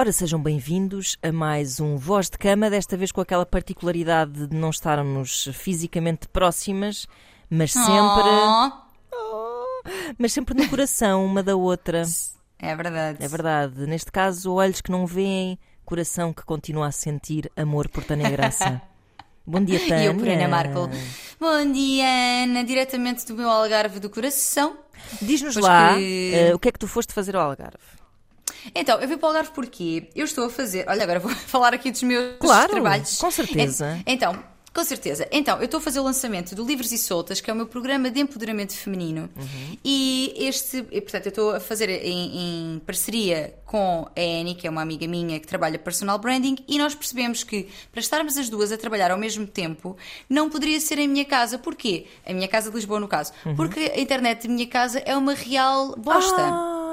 Ora, sejam bem-vindos a mais um Voz de Cama, desta vez com aquela particularidade de não estarmos fisicamente próximas, mas sempre. Oh, mas sempre no coração uma da outra. É verdade. É verdade. Neste caso, olhos que não veem, coração que continua a sentir amor por Tânia Graça. Bom dia, Tânia. E eu por Ana Marco. Bom dia, Ana, diretamente do meu Algarve do coração. Diz-nos lá que... uh, o que é que tu foste fazer ao Algarve. Então, eu vim para o Algarve porque eu estou a fazer. Olha, agora vou falar aqui dos meus claro, trabalhos. Com certeza. Então, com certeza. Então, eu estou a fazer o lançamento do Livres e Soltas, que é o meu programa de empoderamento feminino. Uhum. E este, e, portanto, eu estou a fazer em, em, parceria com a Annie, que é uma amiga minha que trabalha personal branding, e nós percebemos que para estarmos as duas a trabalhar ao mesmo tempo, não poderia ser em minha casa. Porquê? A minha casa de Lisboa, no caso. Uhum. Porque a internet de minha casa é uma real bosta. Ah,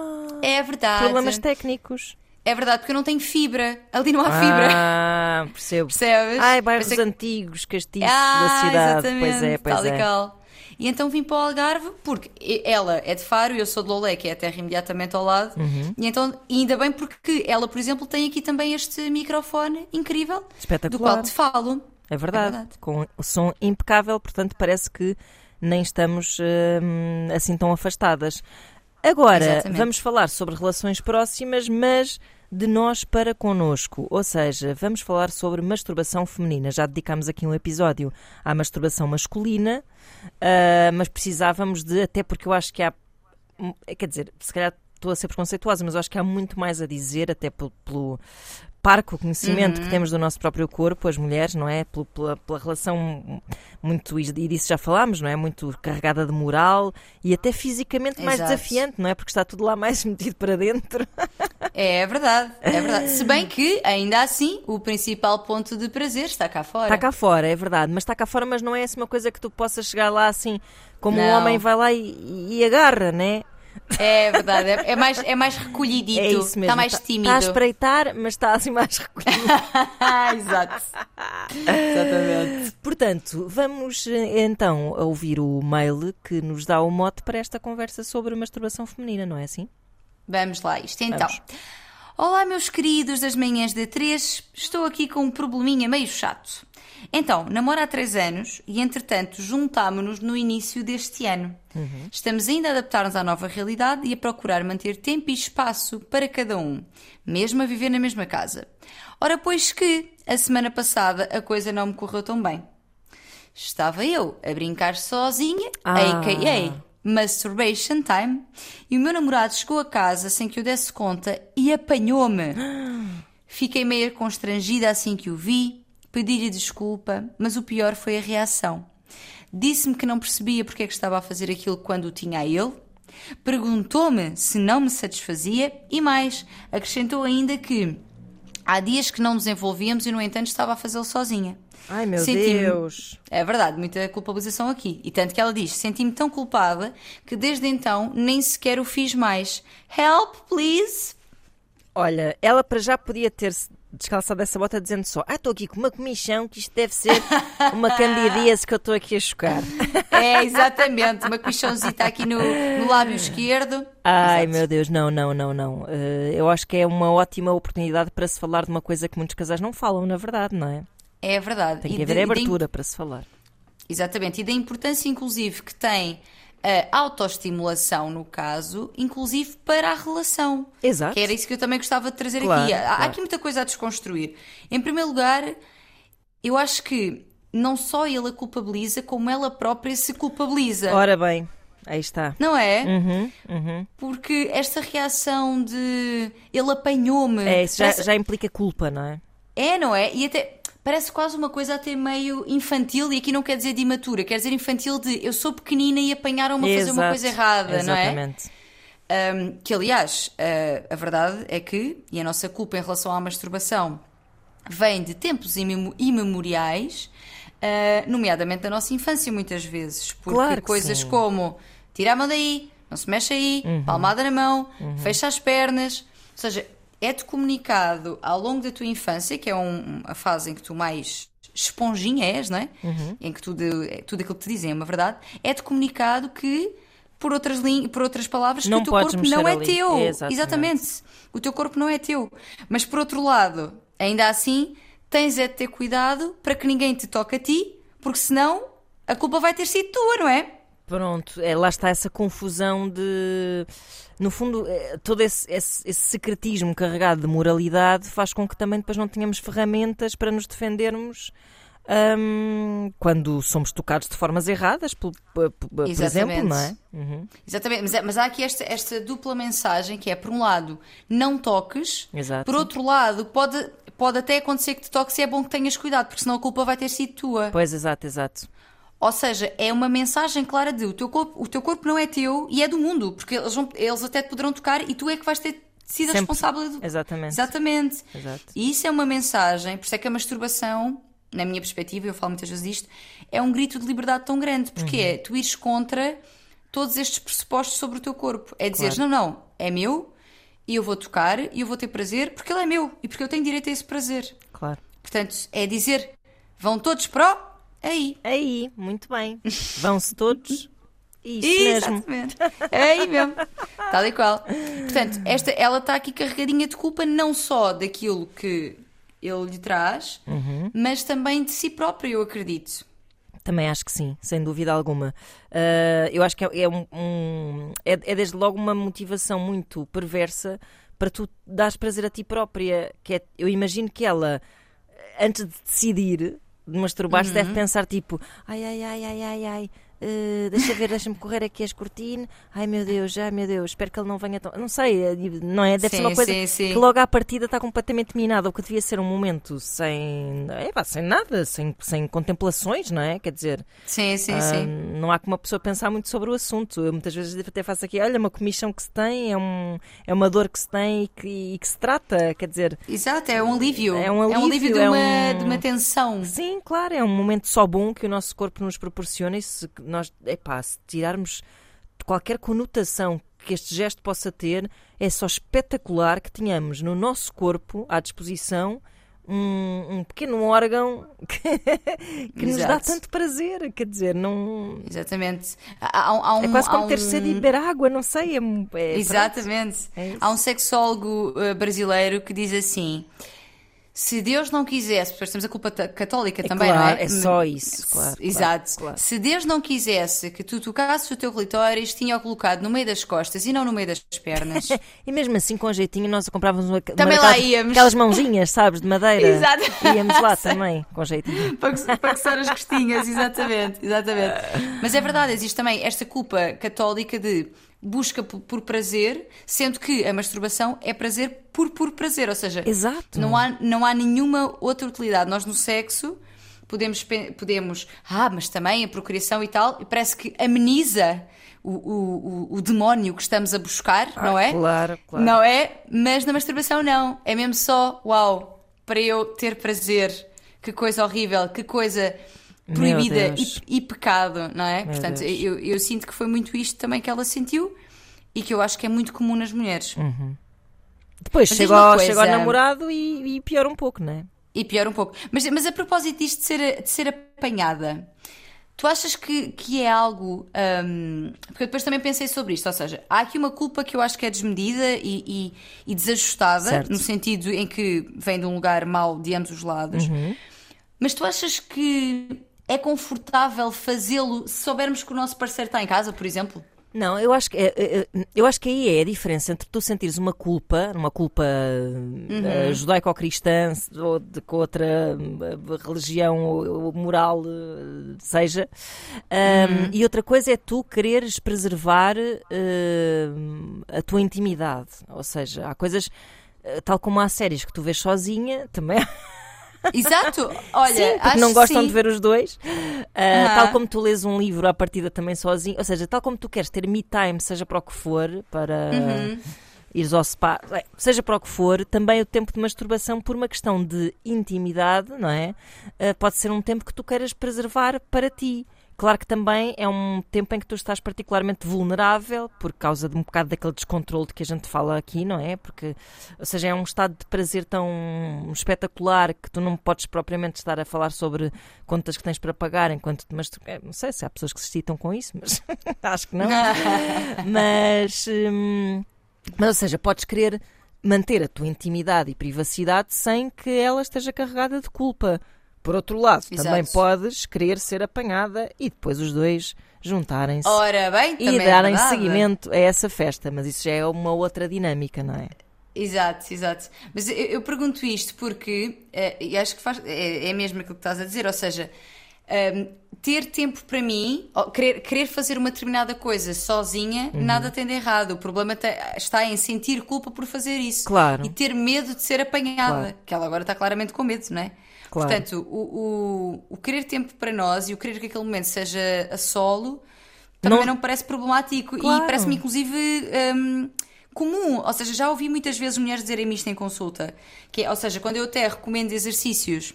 é verdade. Problemas técnicos. É verdade, porque eu não tenho fibra. Ali não há fibra. Ah, percebo. Percebes? Ai, bairros antigos, castiços ah, da cidade. Exatamente, pois é, pois tal é. E, cal. e então vim para o Algarve, porque ela é de Faro e eu sou de Lolé, que é a terra imediatamente ao lado. Uhum. E então, ainda bem porque ela, por exemplo, tem aqui também este microfone incrível. Espetacular. Do qual te falo. É verdade. É verdade. Com o som impecável, portanto, parece que nem estamos hum, assim tão afastadas. Agora, Exatamente. vamos falar sobre relações próximas, mas de nós para connosco, ou seja, vamos falar sobre masturbação feminina. Já dedicámos aqui um episódio à masturbação masculina, uh, mas precisávamos de, até porque eu acho que há, quer dizer, se calhar estou a ser preconceituosa, mas eu acho que há muito mais a dizer, até pelo, pelo parco conhecimento uhum. que temos do nosso próprio corpo, as mulheres, não é? Pela, pela, pela, relação muito, e disso já falámos, não é? Muito carregada de moral e até fisicamente mais Exato. desafiante, não é? Porque está tudo lá mais metido para dentro. É verdade, é verdade. Se bem que, ainda assim, o principal ponto de prazer está cá fora. Está cá fora, é verdade, mas está cá fora, mas não é assim uma coisa que tu possas chegar lá assim, como não. um homem vai lá e, e agarra, né? É verdade, é, é, mais, é mais recolhidito, é isso mesmo. está mais tímido. Está a espreitar, mas está assim mais recolhido. Exato. Exatamente. Portanto, vamos então ouvir o mail que nos dá o mote para esta conversa sobre masturbação feminina, não é assim? Vamos lá, isto então. Vamos. Olá, meus queridos das manhãs de 3, estou aqui com um probleminha meio chato. Então, namoro há 3 anos e, entretanto, juntámonos no início deste ano. Uhum. Estamos ainda a adaptar-nos à nova realidade e a procurar manter tempo e espaço para cada um, mesmo a viver na mesma casa. Ora, pois que, a semana passada, a coisa não me correu tão bem. Estava eu a brincar sozinha, Ah. a.k.a. Masturbation Time, e o meu namorado chegou a casa sem que eu desse conta e apanhou-me. Fiquei meio constrangida assim que o vi, pedi-lhe desculpa, mas o pior foi a reação. Disse-me que não percebia porque é que estava a fazer aquilo quando o tinha a ele, perguntou-me se não me satisfazia e mais, acrescentou ainda que há dias que não nos envolvíamos e, no entanto, estava a fazê-lo sozinha. Ai meu Deus! É verdade, muita culpabilização aqui. E tanto que ela diz: senti-me tão culpada que desde então nem sequer o fiz mais. Help, please! Olha, ela para já podia ter-se descalçado essa bota dizendo só: Ah, estou aqui com uma comichão que isto deve ser uma candidíase que eu estou aqui a chocar. É, exatamente, uma comichãozita aqui no, no lábio esquerdo. Ai Exato. meu Deus, não, não, não, não. Eh, eu acho que é uma ótima oportunidade para se falar de uma coisa que muitos casais não falam, na verdade, não é? É verdade. Tem E que haver de- e abertura para se falar. Exatamente, e da importância, inclusive, que tem a autoestimulação, no caso, inclusive para a relação. Exato. Que era isso que eu também gostava de trazer Claro, aqui. Há, claro. aqui muita coisa a desconstruir. Em primeiro lugar, eu acho que não só ele a culpabiliza, como ela própria se culpabiliza. Ora bem, aí está. Não é? Uhum, uhum. Porque esta reação de ele apanhou-me. É, isso já, já implica culpa, não é? É, não é? E até parece quase uma coisa até meio infantil, e aqui não quer dizer de imatura, quer dizer infantil de eu sou pequenina e apanharam-me a fazer uma coisa errada, não é? Exatamente. Um, que aliás, uh, a verdade é que, e a nossa culpa em relação à masturbação vem de tempos imemo- imemoriais, uh, nomeadamente da nossa infância, muitas vezes. Porque Claro coisas sim. como tira a mão daí, não se mexe aí, Uhum. palmada na mão, fecha as pernas. Ou seja, é-te comunicado ao longo da tua infância, que é um- a fase em que tu mais esponjinha és, não é? Uhum. Em que tudo, é- tudo aquilo que te dizem é uma verdade. É-te comunicado que por outras, por outras palavras, Não que o teu corpo não é ali. teu. Exatamente. Exatamente. O teu corpo não é teu. Mas por outro lado, ainda assim, tens é de ter cuidado para que ninguém te toque a ti, porque senão a culpa vai ter sido tua, não é? Pronto, é, lá está essa confusão de. No fundo, é, todo esse, esse- esse secretismo carregado de moralidade faz com que também depois não tenhamos ferramentas para nos defendermos hum, quando somos tocados de formas erradas, por, por- por- exemplo, não é? Uhum, Exatamente. Mas, é- mas há aqui esta, esta dupla mensagem que é, por um lado, não toques, Exato. por outro lado, pode, pode até acontecer que te toques e é bom que tenhas cuidado, porque senão a culpa vai ter sido tua. Pois, exato, exato. Ou seja, é uma mensagem clara de o teu corpo, o teu corpo não é teu e é do mundo, porque eles, vão- eles até te poderão tocar e tu é que vais ter sido a Sempre. responsável do... Exatamente. Exatamente. Exato. E isso é uma mensagem, por isso é que a masturbação, na minha perspectiva, eu falo muitas vezes disto, é um grito de liberdade tão grande, porque Uhum. é tu ires contra todos estes pressupostos sobre o teu corpo. É dizer, não, não, é meu e eu vou tocar e eu vou ter prazer porque ele é meu e porque eu tenho direito a esse prazer. Claro. Portanto, é dizer, vão todos para aí. Aí, muito bem. Vão-se todos. Isso mesmo. Exatamente. É aí mesmo. Tal e qual. Portanto, esta, ela está aqui carregadinha de culpa não só daquilo que ele lhe traz, Uhum. mas também de si próprio, eu acredito. Também acho que sim, sem dúvida alguma. Ah, eu acho que é, é um, um- é, é desde logo uma motivação muito perversa para tu dares prazer a ti própria. Que é, eu imagino que ela, antes de decidir de masturbar-se, deve pensar tipo: ai, ai, ai, ai, ai, ai. Eh, deixa ver, deixa-me correr aqui as cortinas. Ai meu Deus, ai meu Deus, espero que ele não venha tão. Não sei, eh, não é? Deve ser Sim, uma coisa sim, sim. que logo à partida está completamente minada, o que devia ser um momento sem, é, pá, sem nada, sem, sem contemplações, não é? Quer dizer, Sim, sim, ah, sim. não há que uma pessoa pensar muito sobre o assunto. Eu muitas vezes até faço aqui, olha, uma comichão que se tem, é, um, é uma dor que se tem e que, e que se trata, quer dizer, Exato, é um alívio. É um alívio, de, é uma, um- de uma tensão. sim, claro, é um momento só bom que o nosso corpo nos proporciona e se nós, epá, se tirarmos qualquer conotação que este gesto possa ter, é só espetacular que tenhamos no nosso corpo à disposição um, um pequeno órgão que, que nos dá tanto prazer, quer dizer, não, Exatamente. Há, há- há um, É quase como um... ter sede e beber água, não sei. É, é- Exatamente. É. Há um sexólogo eh, brasileiro que diz assim: se Deus não quisesse, porque temos a culpa católica também, claro, não é? é só isso, claro, Exato. claro. Se Deus não quisesse que tu tocasses o teu clitóris, tinha-o colocado no meio das costas e não no meio das pernas. E mesmo assim, com jeitinho, nós comprávamos uma, uma Também lá daquelas- íamos. aquelas mãozinhas, sabes, de madeira. Exato. Íamos lá também, com jeitinho. para, que- para coçar as costinhas, exatamente, exatamente. Mas é verdade, existe também esta culpa católica de busca por, prazer, sendo que a masturbação é prazer por por prazer, ou seja, Exato. não há, não há nenhuma outra utilidade. Nós no sexo podemos, podemos ah, mas também a procriação e tal, e parece que ameniza o, o, o, demónio que estamos a buscar, não é? Claro, claro. Não é? Mas na masturbação não. É mesmo só, uau, para eu ter prazer. Que coisa horrível, que coisa proibida e, e pecado, não é? Meu Portanto, eu, eu sinto que foi muito isto também que ela sentiu e que eu acho que é muito comum nas mulheres. Depois Mas chega ao, coisa. namorado e, e piora um pouco, não é? E pior um pouco. Mas, mas a propósito disto de ser, de ser apanhada, tu achas que, que é algo. hum, porque eu depois também pensei sobre isto, ou seja, há aqui uma culpa que eu acho que é desmedida e, e, e desajustada, Certo. no sentido em que vem de um lugar mau de ambos os lados. Uhum. Mas tu achas que é confortável fazê-lo se soubermos que o nosso parceiro está em casa, por exemplo? Não, eu acho que é, é, é, eu acho que aí é a diferença entre tu sentires uma culpa, uma culpa eh, judaico-cristã ou de que outra eh, religião ou, moral eh, seja, ahm, e outra coisa é tu quereres preservar eh, a tua intimidade. Ou seja, há coisas tal como há séries que tu vês sozinha, também há Exato! Olha, Sim, porque não gostam sim. de ver os dois. Aham. Tal como tu lês um livro à partida também sozinho, ou seja, tal como tu queres ter me time, seja para o que for, para Uhum. ires ao spa, é, seja para o que for, também o tempo de masturbação, por uma questão de intimidade, não é? Ah, pode ser um tempo que tu queiras preservar para ti. Claro que também é um tempo em que tu estás particularmente vulnerável por causa de um bocado daquele descontrole de que a gente fala aqui, não é? Porque, ou seja, é um estado de prazer tão espetacular que tu não podes propriamente estar a falar sobre contas que tens para pagar enquanto te masturbas. Não sei se há pessoas que se excitam com isso, mas acho que não. mas, hum, mas, ou seja, podes querer manter a tua intimidade e privacidade sem que ela esteja carregada de culpa. Por outro lado, Exato. também podes querer ser apanhada e depois os dois juntarem-se Ora bem, e é darem verdade. seguimento a essa festa, mas isso já é uma outra dinâmica, não é? Exato, exato. Mas eu, eu pergunto isto porque, e acho que faz, é, é mesmo aquilo que estás a dizer, ou seja, ehm, ter tempo para mim, ou querer, querer fazer uma determinada coisa sozinha, Uhum. nada tem de errado. O problema te- está em sentir culpa por fazer isso. Claro. E ter medo de ser apanhada, Claro. que ela agora está claramente com medo, não é? Claro. Portanto, o, o, o querer tempo para nós e o querer que aquele momento seja a solo também Não- não, parece problemático Claro. e parece-me inclusive hum, comum. Ou seja, já ouvi muitas vezes mulheres dizerem isto em consulta. Que é, ou seja, quando eu até recomendo exercícios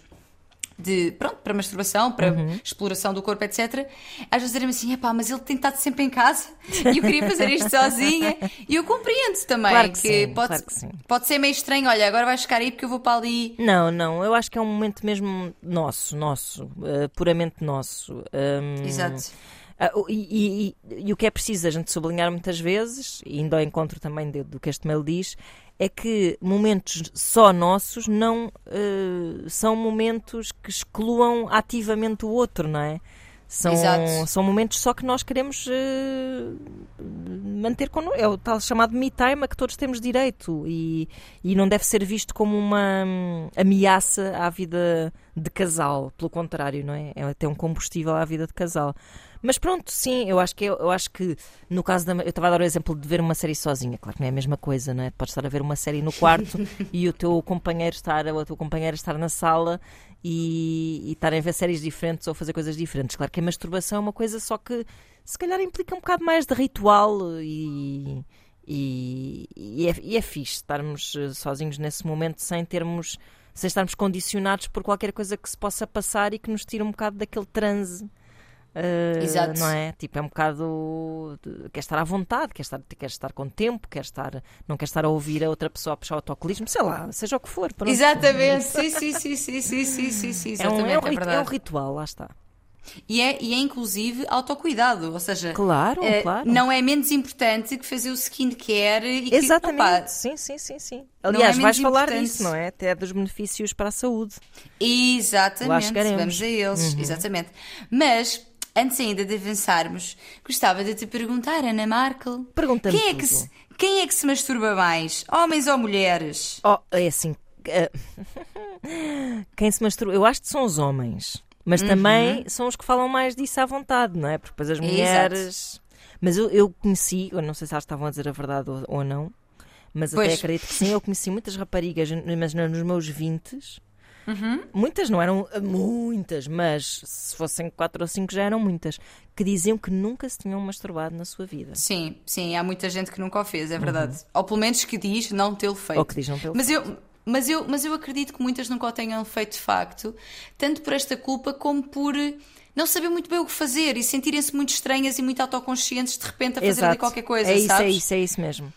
de, pronto, para masturbação, para Uhum. exploração do corpo, etc. Às vezes dizem assim, epá, mas ele tem estado sempre em casa e eu queria fazer isto sozinha. E eu compreendo também Claro que sim, pode, claro que sim. pode ser meio estranho, olha, agora vais ficar aí porque eu vou para ali. Não, não, eu acho que é um momento mesmo nosso, nosso, eh, puramente nosso. Hum, Exato. Ah, o- e, e- e- e o que é preciso a gente sublinhar muitas vezes, e indo ao encontro também de- do que este mail diz, é que momentos só nossos não eh, são momentos que excluam ativamente o outro, não é? São, Exato. são momentos só que nós queremos eh, manter connosco. É o tal chamado me time a que todos temos direito e, e não deve ser visto como uma hum, ameaça à vida de casal. Pelo contrário, não é? É até um combustível à vida de casal. Mas pronto, sim, eu acho que eu, acho que no caso da eu estava a dar o exemplo de ver uma série sozinha, claro que não é a mesma coisa, não é? Podes estar a ver uma série no quarto e o teu companheiro estar, ou a tua companheira estar na sala e, e estarem a ver séries diferentes ou fazer coisas diferentes. Claro que a masturbação é uma coisa só que se calhar implica um bocado mais de ritual e, e, e, é, e é fixe estarmos eh, sozinhos nesse momento sem termos sem estarmos condicionados por qualquer coisa que se possa passar e que nos tire um bocado daquele transe. Eh, Exato. Não é? Tipo, é um bocado. Quer estar à vontade, quer estar, quer estar com tempo, quer estar, não quer estar a ouvir a outra pessoa a puxar o autocolismo, sei lá, seja o que for. pronto. Exatamente, sim, sim, sim, sim, sim, sim, sim, sim, É um, exatamente, é, um, é é um ritual, lá está. E é, e é inclusive autocuidado, ou seja, Claro, eh, claro. não é menos importante que fazer o skincare e que, Exatamente, opá, sim, sim, sim, sim. Não Aliás, é vais falar importante. disso, não é? Até dos benefícios para a saúde. Lá Exatamente, chegaremos. vamos a eles, Uhum. exatamente. Mas, antes ainda de avançarmos, gostava de te perguntar, Ana Markel, Pergunta-me quem é, que se, quem é que se masturba mais, homens ou mulheres? Oh, é assim. eh, Quem se masturba, eu acho que são os homens, mas também são os que falam mais disso à vontade, não é? Porque depois as Exato. mulheres. Mas eu, eu conheci, eu não sei se elas estavam a dizer a verdade ou, ou não, mas até Pois. acredito que sim. Eu conheci muitas raparigas, mas não nos meus 20 Uhum. Muitas não eram eh, muitas, mas se fossem quatro ou cinco já eram muitas, que diziam que nunca se tinham masturbado na sua vida. Sim, sim, há muita gente que nunca o fez, é verdade. Ou pelo menos que diz não tê-lo feito. Uhum. Ou que dizem pelo Mas eu, mas, eu, mas eu acredito que muitas nunca o tenham feito de facto, tanto por esta culpa como por eh, não saber muito bem o que fazer e sentirem-se muito estranhas e muito autoconscientes de repente a fazer ali qualquer coisa, é isso, sabes? é isso, é isso mesmo.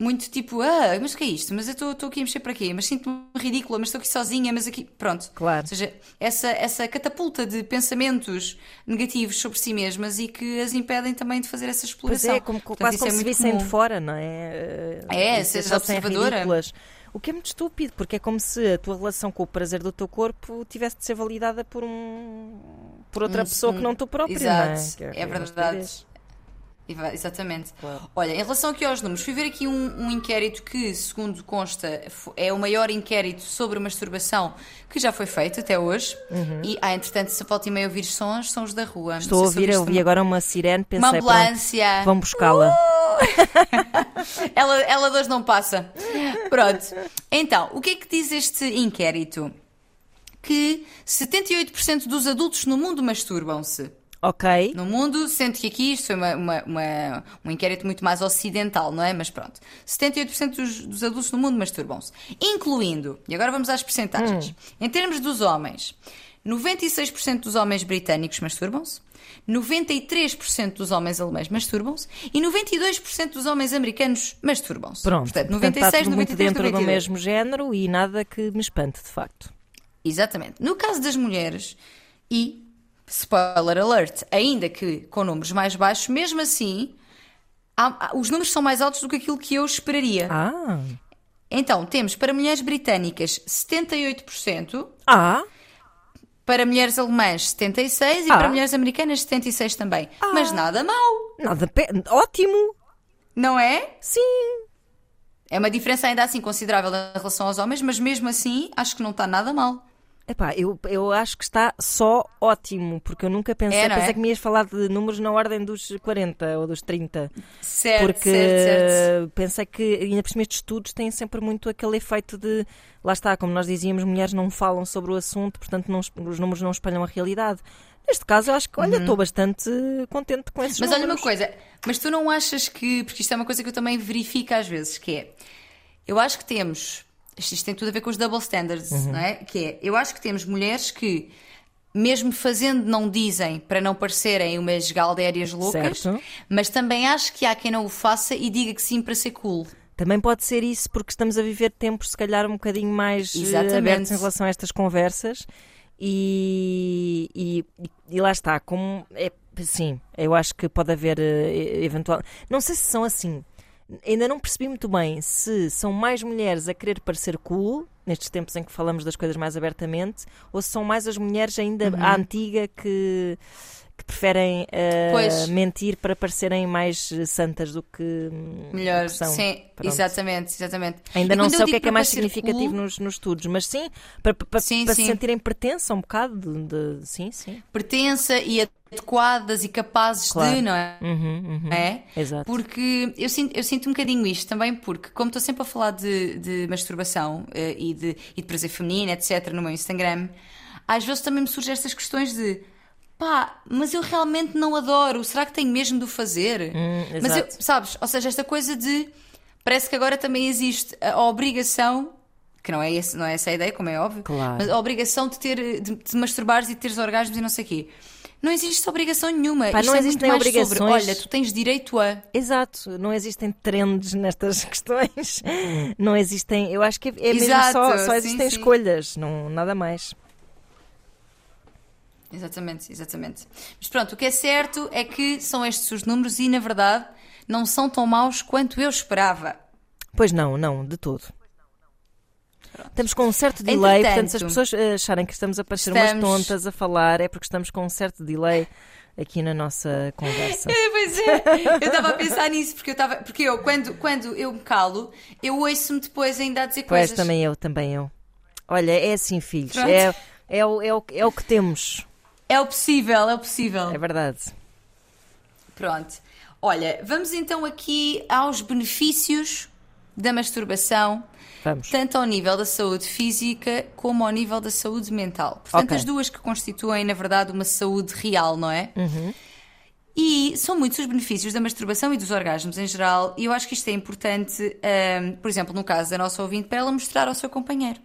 Muito tipo, ah, mas o que é isto? Mas eu estou aqui a mexer para quê? Mas sinto-me ridícula, mas estou aqui sozinha, mas aqui. Pronto. Claro. Ou seja, essa, essa catapulta de pensamentos negativos sobre si mesmas e que as impedem também de fazer essa Pois exploração. é, como, Portanto, quase como é se vissem de fora, não é? É, E seres achassem observadora. ridículas. O que é muito estúpido, porque é como se a tua relação com o prazer do teu corpo tivesse de ser validada por um por outra Um- pessoa que um- não tu próprio, Exato, não é? Que é uma verdade. Exatamente. Claro. Olha, em relação aqui aos números, fui ver aqui um, um inquérito que, segundo consta, é o maior inquérito sobre masturbação que já foi feito até hoje. E, ah, entretanto, se volta e meia ouvir sons, são os da rua. Estou a ouvir, eu ouvi agora uma sirene, pensei, uma pronto, ambulância. vão buscá-la. ela, ela de hoje não passa. Pronto. Então, o que é que diz este inquérito? Que 78% dos adultos no mundo masturbam-se. Ok. No mundo, sendo que aqui isto foi uma, uma- uma- um inquérito muito mais ocidental, não é? Mas pronto. 78% dos, dos adultos no mundo masturbam-se. Incluindo, e agora vamos às percentagens. Em termos dos homens, 96% dos homens britânicos masturbam-se, 93% dos homens alemães masturbam-se e 92% dos homens americanos masturbam-se. Pronto, Portanto, portanto, está 96, tudo muito 93, dentro do 92. mesmo género e nada que me espante, de facto. Exatamente. No caso das mulheres, e spoiler alert, ainda que com números mais baixos, mesmo assim, há- há- os números são mais altos do que aquilo que eu esperaria. Ah, Então, temos para mulheres britânicas 78%, ah, para mulheres alemãs 76% e Ah. para mulheres americanas 76% também. Mas nada mal, nada, pe- ótimo, não é? sim. É uma diferença ainda assim considerável em relação aos homens, mas mesmo assim acho que não está nada mal. Epá, eu, eu acho que está só ótimo, porque eu nunca pensei, É, não é? pensei que me ias falar de números na ordem dos 40 ou dos 30. Certo, porque certo, certo. pensei que, ainda por cima, estes estudos têm sempre muito aquele efeito de, lá está, como nós dizíamos, mulheres não falam sobre o assunto, portanto não os números não espelham a realidade. Neste caso, eu acho que, olha, estou bastante contente com esses Uhum. Mas olha números. uma coisa, mas tu não achas que, porque isto é uma coisa que eu também verifico às vezes, que é, eu acho que temos, isto tem tudo a ver com os double standards, Uhum. não é? Que é, eu acho que temos mulheres que, mesmo fazendo, não dizem para não parecerem umas galdérias loucas, Certo. mas também acho que há quem não o faça e diga que sim para ser cool. Também pode ser isso, porque estamos a viver tempos, se calhar, um bocadinho mais eh, Exatamente. abertos em relação a estas conversas. E, e, e lá está, como é, sim, eu acho que pode haver eh, eventual. Não sei se são assim. Ainda não percebi muito bem se são mais mulheres a querer parecer cool, nestes tempos em que falamos das coisas mais abertamente, ou se são mais as mulheres ainda à antiga que, que preferem Pois. mentir para parecerem mais santas do que, Melhor, do que são. sim, Pronto. exatamente, exatamente. Ainda E não sei o que é que é mais significativo cool, nos, nos estudos, mas sim, para, para, Sim, para sim. sentirem pertença um bocado de, de- sim, sim. pertença e adequadas e capazes Claro. de, não é? Uhum, uhum. É? Exato. Porque eu sinto, eu sinto um bocadinho isto também, porque como estou sempre a falar de, de masturbação eh, e, de, e de prazer feminino, etc., no meu Instagram, às vezes também me surgem estas questões de pá, mas eu realmente não adoro, será que tenho mesmo de o fazer? Hum, mas eu, sabes, ou seja, esta coisa de parece que agora também existe a, a obrigação. Que não é, esse, não é essa a ideia, como é óbvio, Claro. mas a obrigação de ter de, de masturbares e de teres orgasmos e não sei o quê. Não existe obrigação nenhuma. Pá, Isto não é existem muito mais sobre, obrigações. olha, tu tens direito a. Exato, não existem trends nestas questões. Não existem, eu acho que é, é mesmo Exato, só, só sim, existem sim. escolhas, não, nada mais. Exatamente, exatamente. Mas pronto, o que é certo é que são estes os números e, na verdade, não são tão maus quanto eu esperava. Pois não, não, de todo. Estamos com um certo delay, Entretanto, portanto, se as pessoas eh, acharem que estamos a parecer umas estamos- tontas a falar, é porque estamos com um certo delay aqui na nossa conversa. É, pois é, eu estava a pensar nisso, porque eu estava. Porque eu, quando, quando eu me calo, eu ouço-me depois ainda a dizer Pois coisas. também eu, também eu. Olha, é assim, filhos, Pronto. é, é, o, é, o, é o que temos, É o possível, é o possível. é verdade. Pronto. Olha, vamos então aqui aos benefícios da masturbação, Vamos. tanto ao nível da saúde física como ao nível da saúde mental. Portanto, Ok. as duas que constituem, na verdade, uma saúde real, não é? Uhum. E são muitos os benefícios da masturbação e dos orgasmos em geral, e eu acho que isto é importante, ahm, por exemplo, no caso da nossa ouvinte, para ela mostrar ao seu companheiro.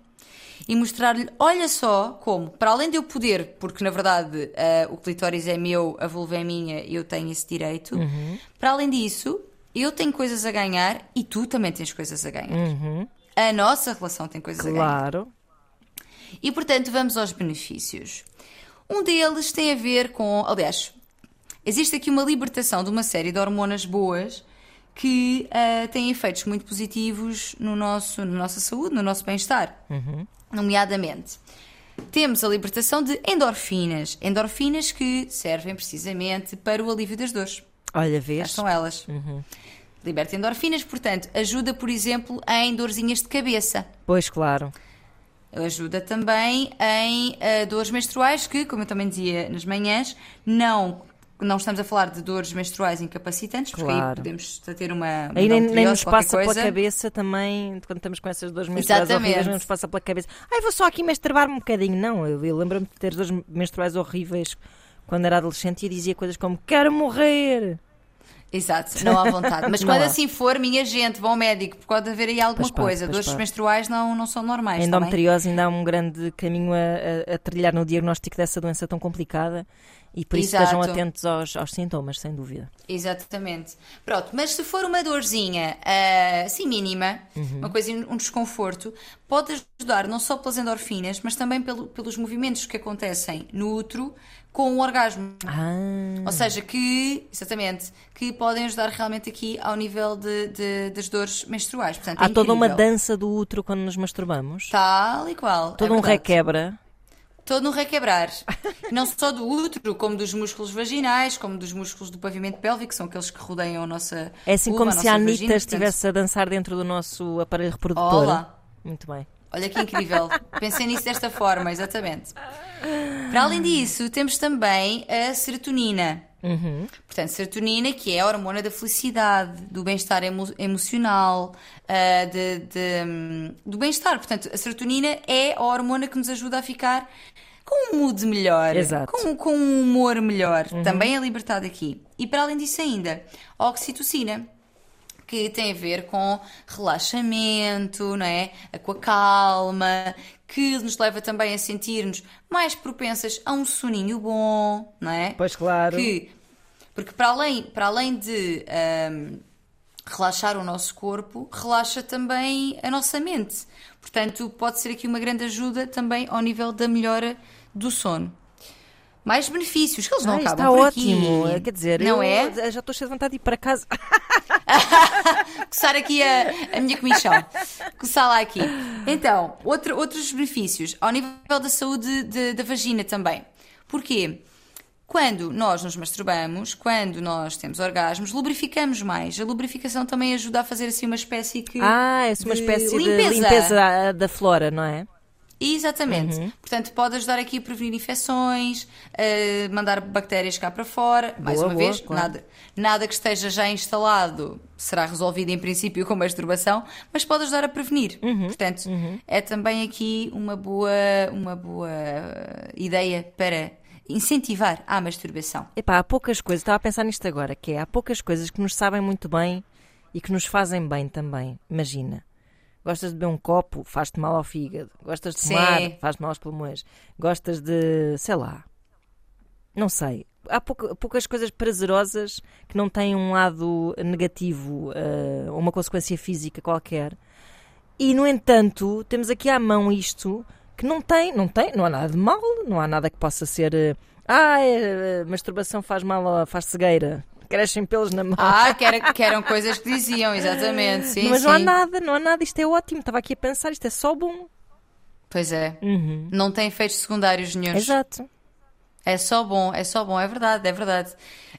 E mostrar-lhe, olha só como, para além de eu poder, porque na verdade ah, o clitóris é meu, a vulva é minha eu tenho esse direito, Uhum. para além disso, eu tenho coisas a ganhar e tu também tens coisas a ganhar. Uhum. A nossa relação tem coisas a ganhar. Claro. E portanto, vamos aos benefícios. Um deles tem a ver com. Aliás, existe aqui uma libertação de uma série de hormonas boas que ah, têm efeitos muito positivos no nosso, na nossa saúde, no nosso bem-estar. Nomeadamente, temos a libertação de endorfinas. Endorfinas que servem precisamente para o alívio das dores. Olha, vês? estão elas. Liberta endorfinas, portanto, ajuda, por exemplo, em dorzinhas de cabeça. Pois, claro. Ajuda também em eh, dores menstruais, que, como eu também dizia nas manhãs, não, não estamos a falar de dores menstruais incapacitantes, porque aí Claro. podemos ter uma. Aí nem, nem nos passa pela coisa. cabeça também, quando estamos com essas duas menstruais Exatamente. horríveis, não nos passa pela cabeça. Ai, vou só aqui masturbar-me um bocadinho. Não, eu, eu lembro-me de ter duas menstruais horríveis quando era adolescente e dizia coisas como quero morrer. Exato, não à vontade. Mas quando assim for, minha gente, vão ao médico, porque pode haver aí alguma Pois coisa. pois Dores menstruais não, não são normais. A tá endometriose ainda há um grande caminho a, a- a trilhar no diagnóstico dessa doença tão complicada e por isso Exato. estejam atentos aos, aos sintomas, sem dúvida. Exatamente. Pronto, mas se for uma dorzinha ah, assim mínima, Uhum. uma coisa, um desconforto, pode ajudar não só pelas endorfinas, mas também pelo- pelos movimentos que acontecem no útero com o orgasmo. Ah, Ou seja, que, exatamente, que podem ajudar realmente aqui ao nível de, de- das dores menstruais. Portanto, é há toda uma dança do útero quando nos masturbamos. Tal e qual. Todo é um verdade. requebra. Todo um requebrar. não só do útero, como dos músculos vaginais, como dos músculos do pavimento pélvico, que são aqueles que rodeiam a nossa. É assim vulva, como a se a vagina, Anitta portanto- estivesse a dançar dentro do nosso aparelho reprodutor. Olá. Muito bem. Olha que incrível. Pensei nisso desta forma, exatamente. Para além disso, temos também a serotonina. Uhum. Portanto, serotonina, que é a hormona da felicidade, do bem-estar emo- emocional, ah, de- de, hum, do bem-estar. Portanto, a serotonina é a hormona que nos ajuda a ficar com um mood melhor. Com, com um humor melhor. Também é libertado aqui. E para além disso ainda, a oxitocina que tem a ver com relaxamento, não é? Com a calma, que nos leva também a sentir-nos mais propensas a um soninho bom, não é? Pois claro. Que, porque para além, para além de ahm, relaxar o nosso corpo, relaxa também a nossa mente. Portanto, pode ser aqui uma grande ajuda também ao nível da melhora do sono. Mais benefícios, que eles não Ah, acabam está por aqui. ótimo. Quer dizer, não eu é? já estou cheio de vontade de ir para casa. coçar aqui a, a minha comichão. Coçar lá aqui. Então, outro, outros benefícios. Ao nível da saúde de- da vagina também. Porquê? Quando nós nos masturbamos, quando nós temos orgasmos, lubrificamos mais. A lubrificação também ajuda a fazer assim uma espécie que. Ah, é uma de espécie de limpeza. limpeza ah, da flora, não é? Exatamente. Uhum. Portanto, pode ajudar aqui a prevenir infecções, a mandar bactérias cá para fora. Mais Boa, uma boa, vez, claro. nada, nada que esteja já instalado será resolvido em princípio com masturbação, mas pode ajudar a prevenir. Uhum, Portanto, é também aqui uma boa, uma boa ideia para incentivar a masturbação. Epá, há poucas coisas, estava a pensar nisto agora, que é, há poucas coisas que nos sabem muito bem e que nos fazem bem também. Imagina, gostas de beber um copo, faz-te mal ao fígado. Gostas de Sim. fumar, faz-te mal aos pulmões. Gostas de, sei lá, não sei. Há pouca- poucas coisas prazerosas que não têm um lado negativo eh, ou uma consequência física qualquer. E, no entanto, temos aqui à mão isto que não tem, não tem, não há nada de mal, não há nada que possa ser. eh, ah, é, eh, masturbação faz mal, faz cegueira, crescem pelos na mão. Ah, que, era- que eram coisas que diziam, exatamente. Sim, Mas sim. não há nada, não há nada, isto é ótimo. Estava aqui a pensar, isto é só bom. Pois é. Uhum. Não tem efeitos secundários nenhum. Exato. É só bom, é só bom, é verdade, é verdade.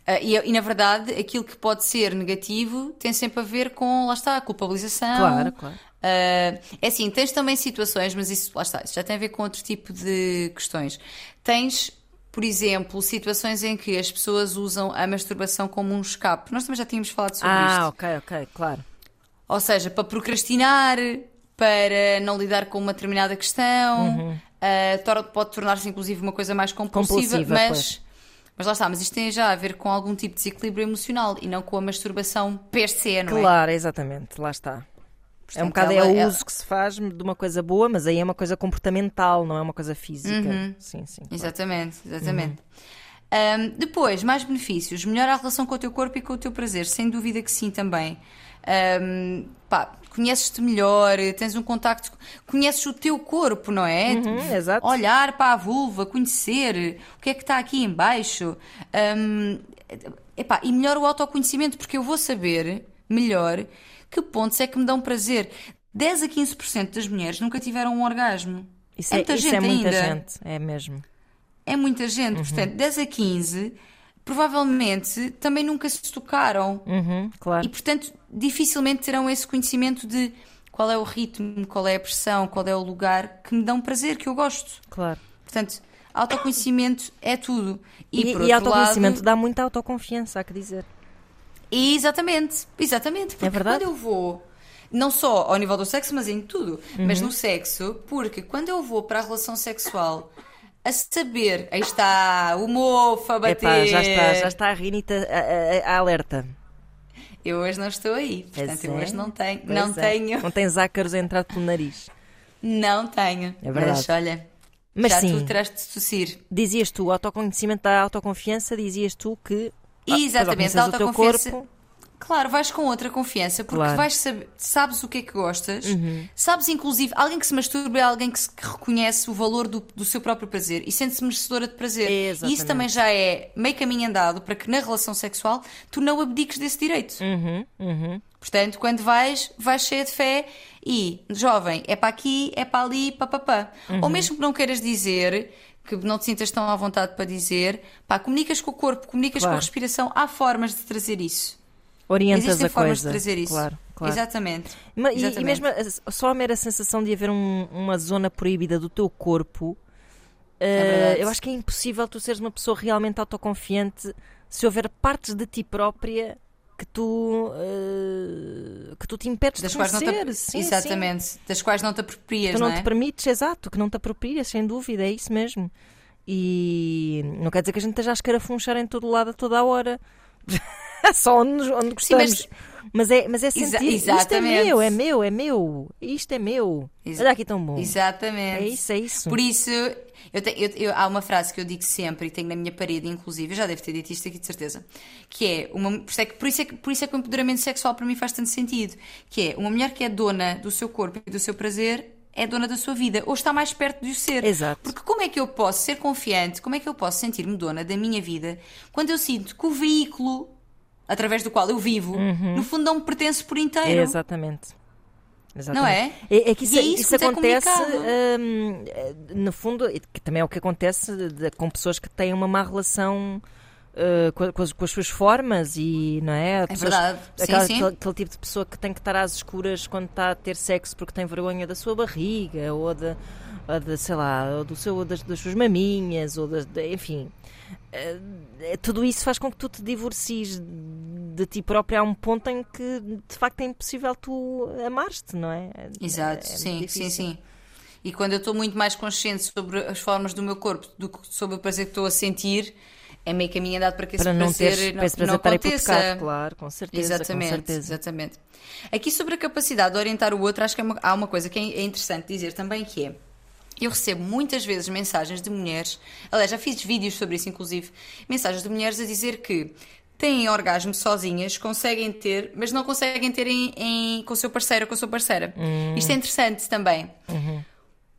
Ah, e, e, na verdade, aquilo que pode ser negativo tem sempre a ver com, lá está, a culpabilização. Claro, claro. Ah, é assim, tens também situações, mas isso, lá está, isso já tem a ver com outro tipo de questões. Tens, por exemplo, situações em que as pessoas usam a masturbação como um escape. Nós também já tínhamos falado sobre isto. Ah, ok, ok, claro. Ou seja, para procrastinar, para não lidar com uma determinada questão, ah, tor- pode tornar-se inclusive uma coisa mais compulsiva, Compulsiva, mas, pois. mas lá está, mas isto tem já a ver com algum tipo de desequilíbrio emocional e não com a masturbação per se, não é? Claro, exatamente, lá está. É um Portanto, bocado é ela- o ela- uso que se faz de uma coisa boa, mas aí é uma coisa comportamental, não é uma coisa física. Sim, sim. claro. Exatamente, exatamente. Ahm, depois, mais benefícios. Melhora a relação com o teu corpo e com o teu prazer. Sem dúvida que sim também. Ahm, pá, conheces-te melhor, tens um contacto, conheces o teu corpo, não é? Uhum, exato. Olhar para a vulva, conhecer o que é que está aqui em baixo. Ahm, epá, e melhora o autoconhecimento, porque eu vou saber melhor que pontos é que me dão prazer. 10 a 15% das mulheres nunca tiveram um orgasmo. Isso é é, muita isso gente é muita gente, é mesmo. É muita gente, Uhum. portanto, 10 a 15 provavelmente também nunca se tocaram Uhum, claro. e, portanto, dificilmente terão esse conhecimento de qual é o ritmo, qual é a pressão, qual é o lugar que me dão prazer, que eu gosto. Claro. Portanto, autoconhecimento é tudo. E, E, e autoconhecimento lado, dá muita autoconfiança, há que dizer. Exatamente, exatamente. Porque É verdade. quando eu vou, não só ao nível do sexo, mas em tudo, mas Uhum. no sexo, porque quando eu vou para a relação sexual a saber, aí está, o mofo a bater. Epá, já está, já está a Rinita a, a- a alerta. Eu hoje não estou aí, portanto eu é, hoje não tenho. Pois não é. tenho. Não tens ácaros a entrar pelo nariz. Não tenho. É verdade. Mas olha, Mas já sim, tu terás de tossir. dizias tu, o autoconhecimento da autoconfiança, dizias tu que. Ah, Exatamente, da autoconfiança. corpo. Claro, vais com outra confiança, porque Claro. Uhum. vais saber, sabes o que é que gostas, sabes inclusive, alguém que se masturba é alguém que, se, que reconhece o valor do, do seu próprio prazer e sente-se merecedora de prazer. E Exatamente. isso também já é meio caminho andado para que na relação sexual tu não abdiques desse direito. Uhum, uhum. Portanto, quando vais, vais cheia de fé e, jovem, é para aqui, é para ali, papapá. Uhum. Ou mesmo que não queiras dizer, que não te sintas tão à vontade para dizer, pá, comunicas com o corpo, comunicas com Claro. a respiração, há formas de trazer isso. Orientas Existem a formas coisa. de trazer isso. Claro, claro. Exatamente. Ma- E, e Exatamente. mesmo só a mera sensação de haver um- uma zona proibida do teu corpo, eh, verdade. eu acho que é impossível tu seres uma pessoa realmente autoconfiante se houver partes de ti própria que tu, eh, que tu te impedes Das de quais não te, conhecer. ap- Sim, Exatamente. Das quais não te aproprias, Tu não, não é? te permites, exato, que não te aproprias, sem dúvida, é isso mesmo. E não quer dizer que a gente esteja a escarafunchar em todo lado a toda a hora. Só onde, onde Sim, mas- gostamos. Mas... é, mas é Exa- sentir. Isto é meu, é meu, é meu. Isto é meu. Exa- Olha aqui tão bom. Exatamente. É isso, é isso. Por isso, eu te- eu- eu- há uma frase que eu digo sempre e tenho na minha parede, inclusive, eu já devo ter dito isto aqui de certeza, que é uma, por, isso é que, por, isso é que, por isso é que o empoderamento sexual para mim faz tanto sentido, que é uma mulher que é dona do seu corpo e do seu prazer é dona da sua vida, ou está mais perto de o ser. Exato. Porque como é que eu posso ser confiante, como é que eu posso sentir-me dona da minha vida quando eu sinto que o veículo através do qual eu vivo, Uhum. no fundo não me pertence por inteiro. É, exatamente. Exatamente. Não é? É, é que isso, E é isso isso que é acontece, hum, eh, no fundo, que também é o que acontece de- com pessoas que têm uma má relação eh, com, as, com as suas formas e, não é? É Pessoas- verdade. Sim, aquela- sim. Aquele, aquele tipo de pessoa que tem que estar às escuras quando está a ter sexo porque tem vergonha da sua barriga ou da, ou da sei lá, ou do seu, das, das suas maminhas, ou das, de- enfim. Eh, eh, tudo isso faz com que tu te divorcies de ti própria a um ponto em que de facto é impossível tu amares-te, não é? É- Exato, é muito sim, sim, sim. E quando eu estou muito mais consciente sobre as formas do meu corpo do que sobre o prazer que estou a sentir, é meio caminho andado para que esse Para não prazer teres não, para esse prazer não aconteça. claro, com certeza. Exatamente, Com certeza. exatamente. Aqui sobre a capacidade de orientar o outro, acho que é uma- há uma coisa que é é interessante dizer também que é. Eu recebo muitas vezes mensagens de mulheres, aliás, já fiz vídeos sobre isso, inclusive, mensagens de mulheres a dizer que têm orgasmo sozinhas, conseguem ter, mas não conseguem ter em, em- com o seu parceiro ou com a sua parceira. Isto é interessante também.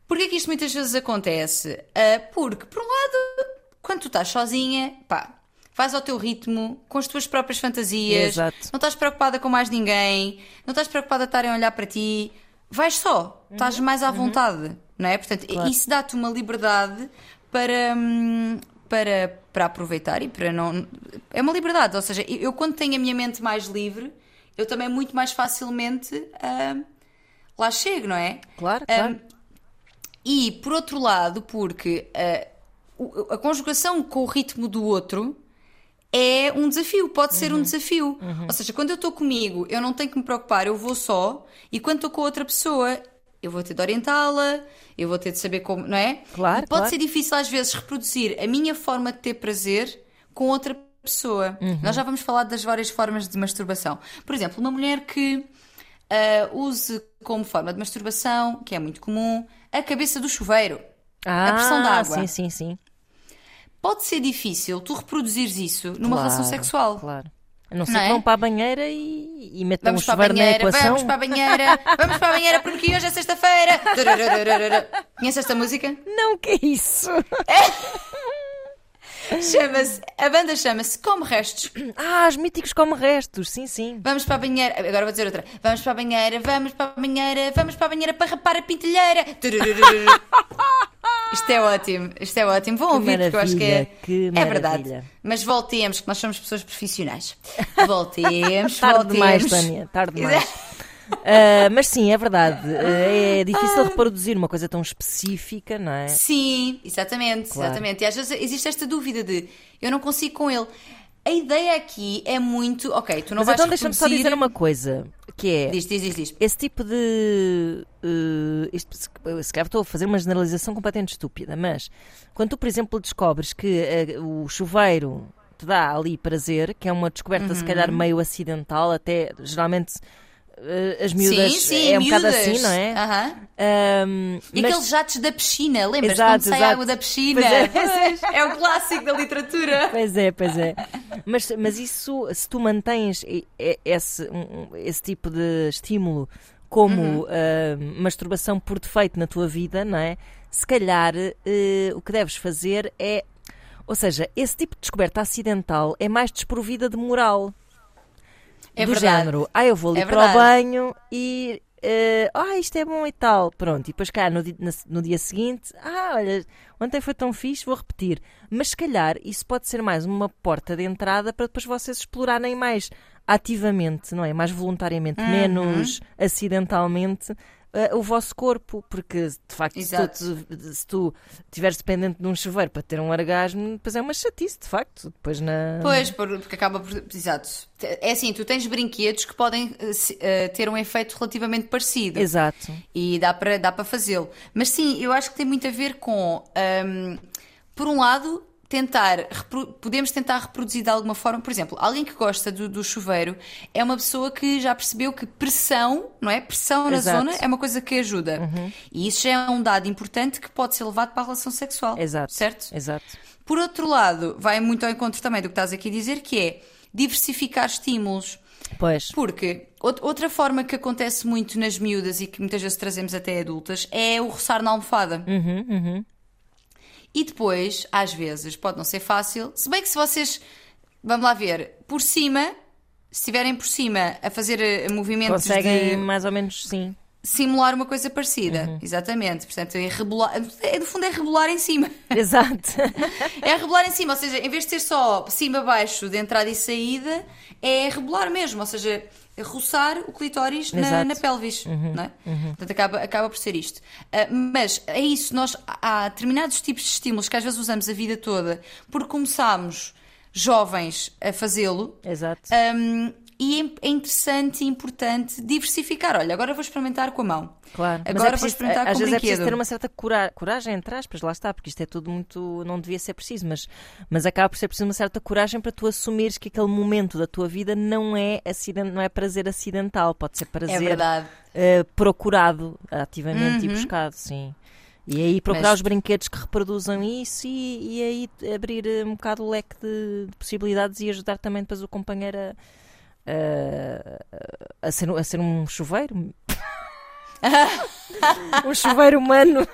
Porquê que isto muitas vezes acontece? Ah, porque, por um lado, quando tu estás sozinha, pá, vais ao teu ritmo, com as tuas próprias fantasias, Exato. não estás preocupada com mais ninguém, não estás preocupada a estarem a olhar para ti, vais só, estás mais à vontade, não é? Portanto, Claro. isso dá-te uma liberdade para, hum, para, para aproveitar e para não. É uma liberdade, ou seja, eu quando tenho a minha mente mais livre, eu também muito mais facilmente ah, lá chego, não é? Claro, claro. Um, e, por outro lado, porque uh, a conjugação com o ritmo do outro é um desafio, pode ser um desafio. Ou seja, quando eu estou comigo, eu não tenho que me preocupar, eu vou só, e quando estou com outra pessoa, eu vou ter de orientá-la, eu vou ter de saber como, não é? Claro, E pode claro. ser difícil às vezes reproduzir a minha forma de ter prazer com outra pessoa. Nós já vamos falar das várias formas de masturbação. Por exemplo, uma mulher que ah, use como forma de masturbação, que é muito comum, a cabeça do chuveiro. ah, pressão da água. Sim, sim, sim. Pode ser difícil tu reproduzires isso numa Claro, relação sexual. Claro. Não ser Não é? vão para a banheira e, e metam Vamos para a chuveiro na banheira, equação. vamos para a banheira, vamos para a banheira porque hoje é sexta-feira. Conhece esta música? Não, que é isso? Chama-se, a banda chama-se Como Restos. Ah, os míticos como restos, sim, sim. Vamos para a banheira, agora vou dizer outra. Vamos para a banheira, vamos para a banheira, vamos para a banheira para rapar a pintelheira. Isto é ótimo, isto é ótimo. Vão ouvir porque eu acho que é, que é verdade. Mas voltemos, que nós somos pessoas profissionais. Voltemos, Tarde voltemos. demais, Tânia, tarde demais. Ah, mas sim, é verdade. Ah, é difícil reproduzir uma coisa tão específica, não é? Sim, exatamente, Claro. exatamente. E às vezes existe esta dúvida de eu não consigo com ele. A ideia aqui é muito, ok, tu não Mas vais então deixa-me só dizer uma coisa, que é... Diz, diz, diz, diz. Esse tipo de. isto, se calhar estou a fazer uma generalização completamente estúpida, mas quando tu, por exemplo, descobres que eh, o chuveiro te dá ali prazer, que é uma descoberta se calhar Uhum. meio acidental, até geralmente as miúdas sim, sim, é um bocado assim, não é? Ahm, E mas- aqueles jatos da piscina, lembras? Exato, Quando sai exato. água da piscina. Pois é. Pois, é o clássico da literatura. Pois é, pois é. Mas, mas isso, se tu mantens esse, esse tipo de estímulo como Uhum. ah, masturbação por defeito na tua vida, não é? Se calhar eh, o que deves fazer é. Ou seja, esse tipo de descoberta acidental é mais desprovida de moral. É do verdade. género, ah, eu vou ali É para o banho e. eh, ah, isto é bom e tal. Pronto, e depois, cá no, na- no dia seguinte, ah, olha, ontem foi tão fixe, vou repetir. Mas se calhar isso pode ser mais uma porta de entrada para depois vocês explorarem mais ativamente, não é? Mais voluntariamente, Uhum. menos acidentalmente. Eh, o vosso corpo, porque de facto, se tu, se tu estiveres dependente de um chuveiro para ter um orgasmo, depois é uma chatice, de facto. Depois na. Pois, por- porque acaba por. Exato. É assim, tu tens brinquedos que podem eh, ter um efeito relativamente parecido. Exato. E dá para dá fazê-lo. Mas sim, eu acho que tem muito a ver com, hum, por um lado, tentar podemos tentar reproduzir de alguma forma, por exemplo, alguém que gosta do, do chuveiro é uma pessoa que já percebeu que pressão, não é? Pressão na Exato. zona é uma coisa que ajuda. E isso já é um dado importante que pode ser levado para a relação sexual. Exato. Certo? Exato. Por outro lado, vai muito ao encontro também do que estás aqui a dizer, que é diversificar estímulos. Pois. Porque out- outra forma que acontece muito nas miúdas e que muitas vezes trazemos até adultas é o roçar na almofada. Uhum, uhum. E depois, às vezes, pode não ser fácil, se bem que se vocês, vamos lá ver, por cima, se estiverem por cima a fazer eh, movimentos Conseguem de mais ou menos sim. simular uma coisa parecida. Uhum. Exatamente. Portanto, é rebolar, é, no fundo é rebolar em cima. Exato. É rebolar em cima, ou seja, em vez de ser só cima, baixo, de entrada e saída, é rebolar mesmo, ou seja, roçar o clitóris na, na pelvis. Não é? Portanto, acaba, acaba por ser isto. Ah, mas é isso, nós há determinados tipos de estímulos que às vezes usamos a vida toda porque começámos jovens a fazê-lo. Exato. Um, e é- é interessante e importante diversificar. Olha, agora vou experimentar com a mão. Claro. Mas Agora é vou preciso- experimentar às com o vezes é preciso brinquedo. ter uma certa cora- coragem, entre aspas, lá está, porque isto é tudo muito. não devia ser preciso, mas, mas acaba por ser preciso uma certa coragem para tu assumires que aquele momento da tua vida não é, acident, não é prazer acidental, pode ser É prazer verdade. eh, procurado ativamente e Uhum. buscado, sim. E aí procurar Mas- os brinquedos que reproduzam isso e, e aí abrir eh, um bocado o leque de, de possibilidades e ajudar também depois o companheiro a, a, a ser, a ser um chuveiro. um chuveiro humano.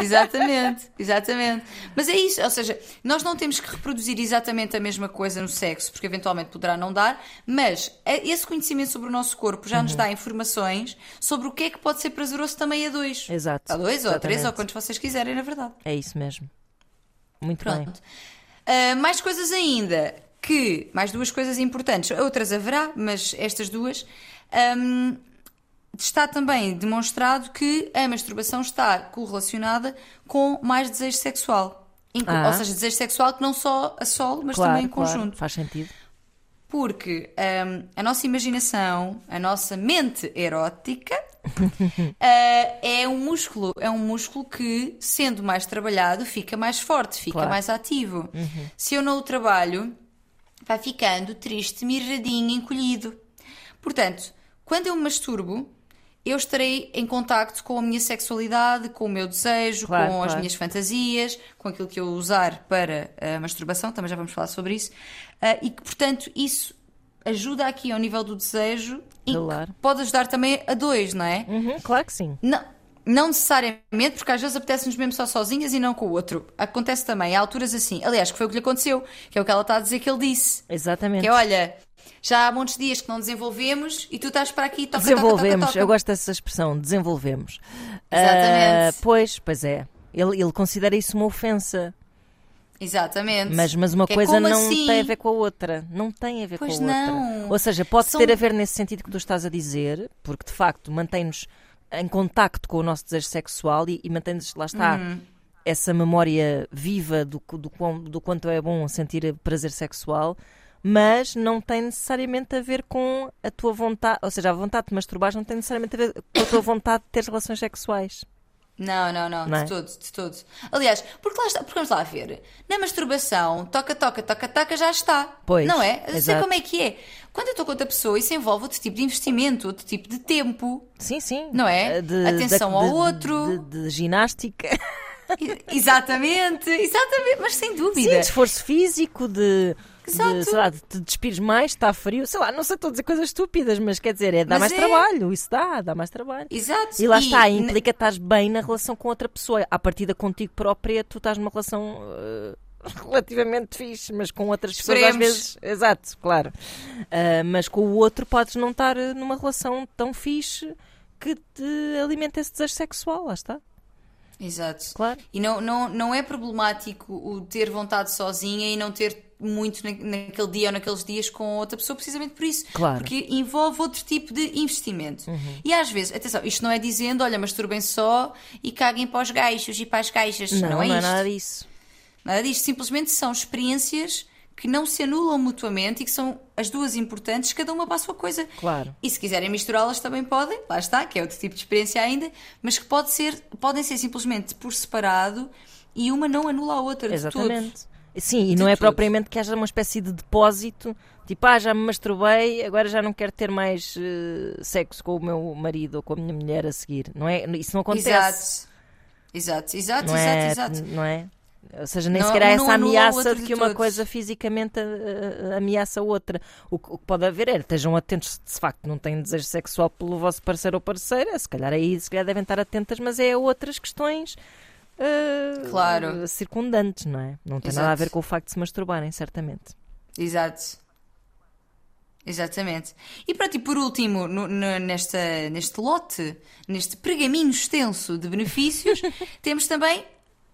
Exatamente, exatamente. Mas é isso, ou seja, nós não temos que reproduzir exatamente a mesma coisa no sexo, porque eventualmente poderá não dar, mas esse conhecimento sobre o nosso corpo já nos Uhum. dá informações sobre o que é que pode ser prazeroso também a dois. Exato. A dois, ou a três, ou Exatamente. quantos vocês quiserem, na verdade. É isso mesmo. Muito bem. Pronto. Ah, mais coisas ainda, que, mais duas coisas importantes, outras haverá, mas estas duas. ahm, está também demonstrado que a masturbação está correlacionada com mais desejo sexual. Ah. Ou seja, desejo sexual que não só a solo, mas claro, também em claro. conjunto. Faz sentido. Porque ahm, a nossa imaginação, a nossa mente erótica, ah, é um músculo. É um músculo que, sendo mais trabalhado, fica mais forte, fica Claro. mais ativo. Se eu não o trabalho, vai ficando triste, mirradinho, encolhido. Portanto, quando eu me masturbo, eu estarei em contacto com a minha sexualidade, com o meu desejo, Claro, com as claro. minhas fantasias, com aquilo que eu usar para a masturbação, também já vamos falar sobre isso, Ah, e que, portanto, isso ajuda aqui ao nível do desejo e Claro. pode ajudar também a dois, não é? Uhum, claro que sim. Não, não necessariamente, porque às vezes apetece-nos mesmo só sozinhas e não com o outro. Acontece também, há alturas assim. Aliás, que foi o que lhe aconteceu, que é o que ela está a dizer que ele disse. Exatamente. Que é, olha, já há de dias que não desenvolvemos e tu estás para aqui, toca, desenvolvemos. toca, toca, toca. Eu gosto dessa expressão, desenvolvemos. Exatamente. Ah, pois, pois é. Ele, ele considera isso uma ofensa. Exatamente. Mas, mas uma Que é coisa como não assim? tem a ver com a outra. Não tem a ver Pois com a outra. não. Ou seja, pode São- ter a ver nesse sentido que tu estás a dizer, porque de facto mantém-nos em contacto com o nosso desejo sexual e, e mantém-nos, lá está, Uhum. essa memória viva do, do, quão- do quanto é bom sentir prazer sexual. Mas não tem necessariamente a ver com a tua vontade, ou seja, a vontade de masturbar não tem necessariamente a ver com a tua vontade de ter relações sexuais. Não, não, não, Não é? de todo, de todo. Aliás, porque lá está, porque vamos lá ver. Na masturbação, toca, toca, toca, toca, já está. Pois, Não é? Eu sei como é que é. Quando eu estou com outra pessoa, isso envolve outro tipo de investimento, outro tipo de tempo. Sim, sim. Não é? De- Atenção de- ao de- outro. De, ginástica. Exatamente, exatamente, mas sem Sim, dúvida. de esforço físico, de. De, sei lá, te despires mais, está frio, sei lá, não sei, estou a dizer coisas estúpidas, mas quer dizer, é dá Mas mais é. trabalho, isso dá, dá mais trabalho. Exato. E lá está, n- implica que estás bem na relação com outra pessoa. À partida contigo própria, tu estás numa relação eh, relativamente fixe, mas com outras pessoas às vezes. Exato, claro. Ah, mas com o outro podes não estar eh, numa relação tão fixe que te alimenta esse desejo sexual, lá está. Exato. Claro. E não, não, não é problemático o ter vontade sozinha e não ter muito na- naquele dia ou naqueles dias com outra pessoa, precisamente por isso. Claro. Uhum. Porque envolve outro tipo de investimento. E às vezes, atenção, isto não é dizendo, olha, masturbem só e caguem para os gajos e para as gajas. Não, Não, não, é é isto. nada disso. Nada disto. Simplesmente são experiências que não se anulam mutuamente e que são as duas importantes, cada uma para a sua coisa. Claro. E se quiserem misturá-las também podem, lá está, que é outro tipo de experiência ainda, mas que pode ser, podem ser simplesmente por separado e uma não anula a outra. de todo. Sim, e De não é propriamente que haja uma espécie de depósito, tipo, ah, já me masturbei, agora já não quero ter mais eh, sexo com o meu marido ou com a minha mulher a seguir. Não é? Isso não acontece. Exato. Exato, exato, não exato, é, exato. Não é? Ou seja, nem Não- sequer há essa ameaça de que uma todos. coisa fisicamente eh, eh, ameaça a outra. O, que- o que pode haver é, estejam atentos se de facto não têm desejo sexual pelo vosso parceiro ou parceira, se calhar aí se calhar devem estar atentas, mas é a outras questões eh, Claro. circundantes, não é? Não tem nada a Exato. ver com o facto de se masturbarem, certamente. Exato. Exatamente. E pronto, e por último, no- no- nesta, neste lote, neste pergaminho extenso de benefícios, temos também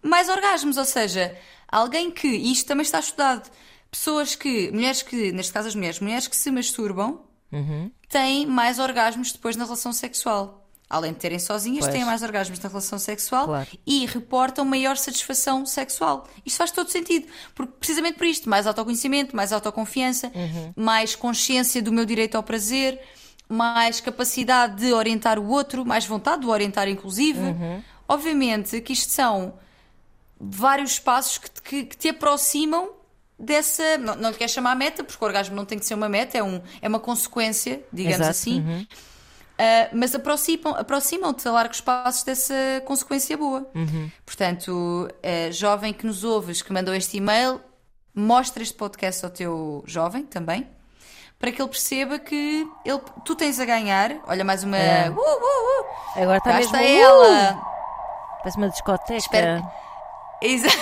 mais orgasmos, ou seja, alguém que, e isto também está estudado, pessoas que, mulheres que, neste caso as mulheres, mulheres que se masturbam, Uhum. têm mais orgasmos depois na relação sexual. Além de terem sozinhas, Pois. têm mais orgasmos na relação sexual Claro. e reportam maior satisfação sexual. Isto faz todo sentido, porque precisamente por isto, mais autoconhecimento, mais autoconfiança, Uhum. mais consciência do meu direito ao prazer, mais capacidade de orientar o outro, mais vontade de o orientar, inclusive. Uhum. Obviamente que isto são vários passos que, te- que- que te aproximam dessa. Não, não lhe quero chamar meta, porque o orgasmo não tem que ser uma meta, é, um, é uma consequência, digamos Exato, assim. uhum. Uh, mas aproximam- aproximam-te a largos passos dessa consequência boa. Uhum. Portanto, uh, jovem que nos ouves, que mandou este e-mail, mostra este podcast ao teu jovem também, para que ele perceba que ele, tu tens a ganhar. Olha, mais uma. É. Uh, uh, uh, Agora está mesmo. uh, ela! Parece uma discoteca. Espera. Exato.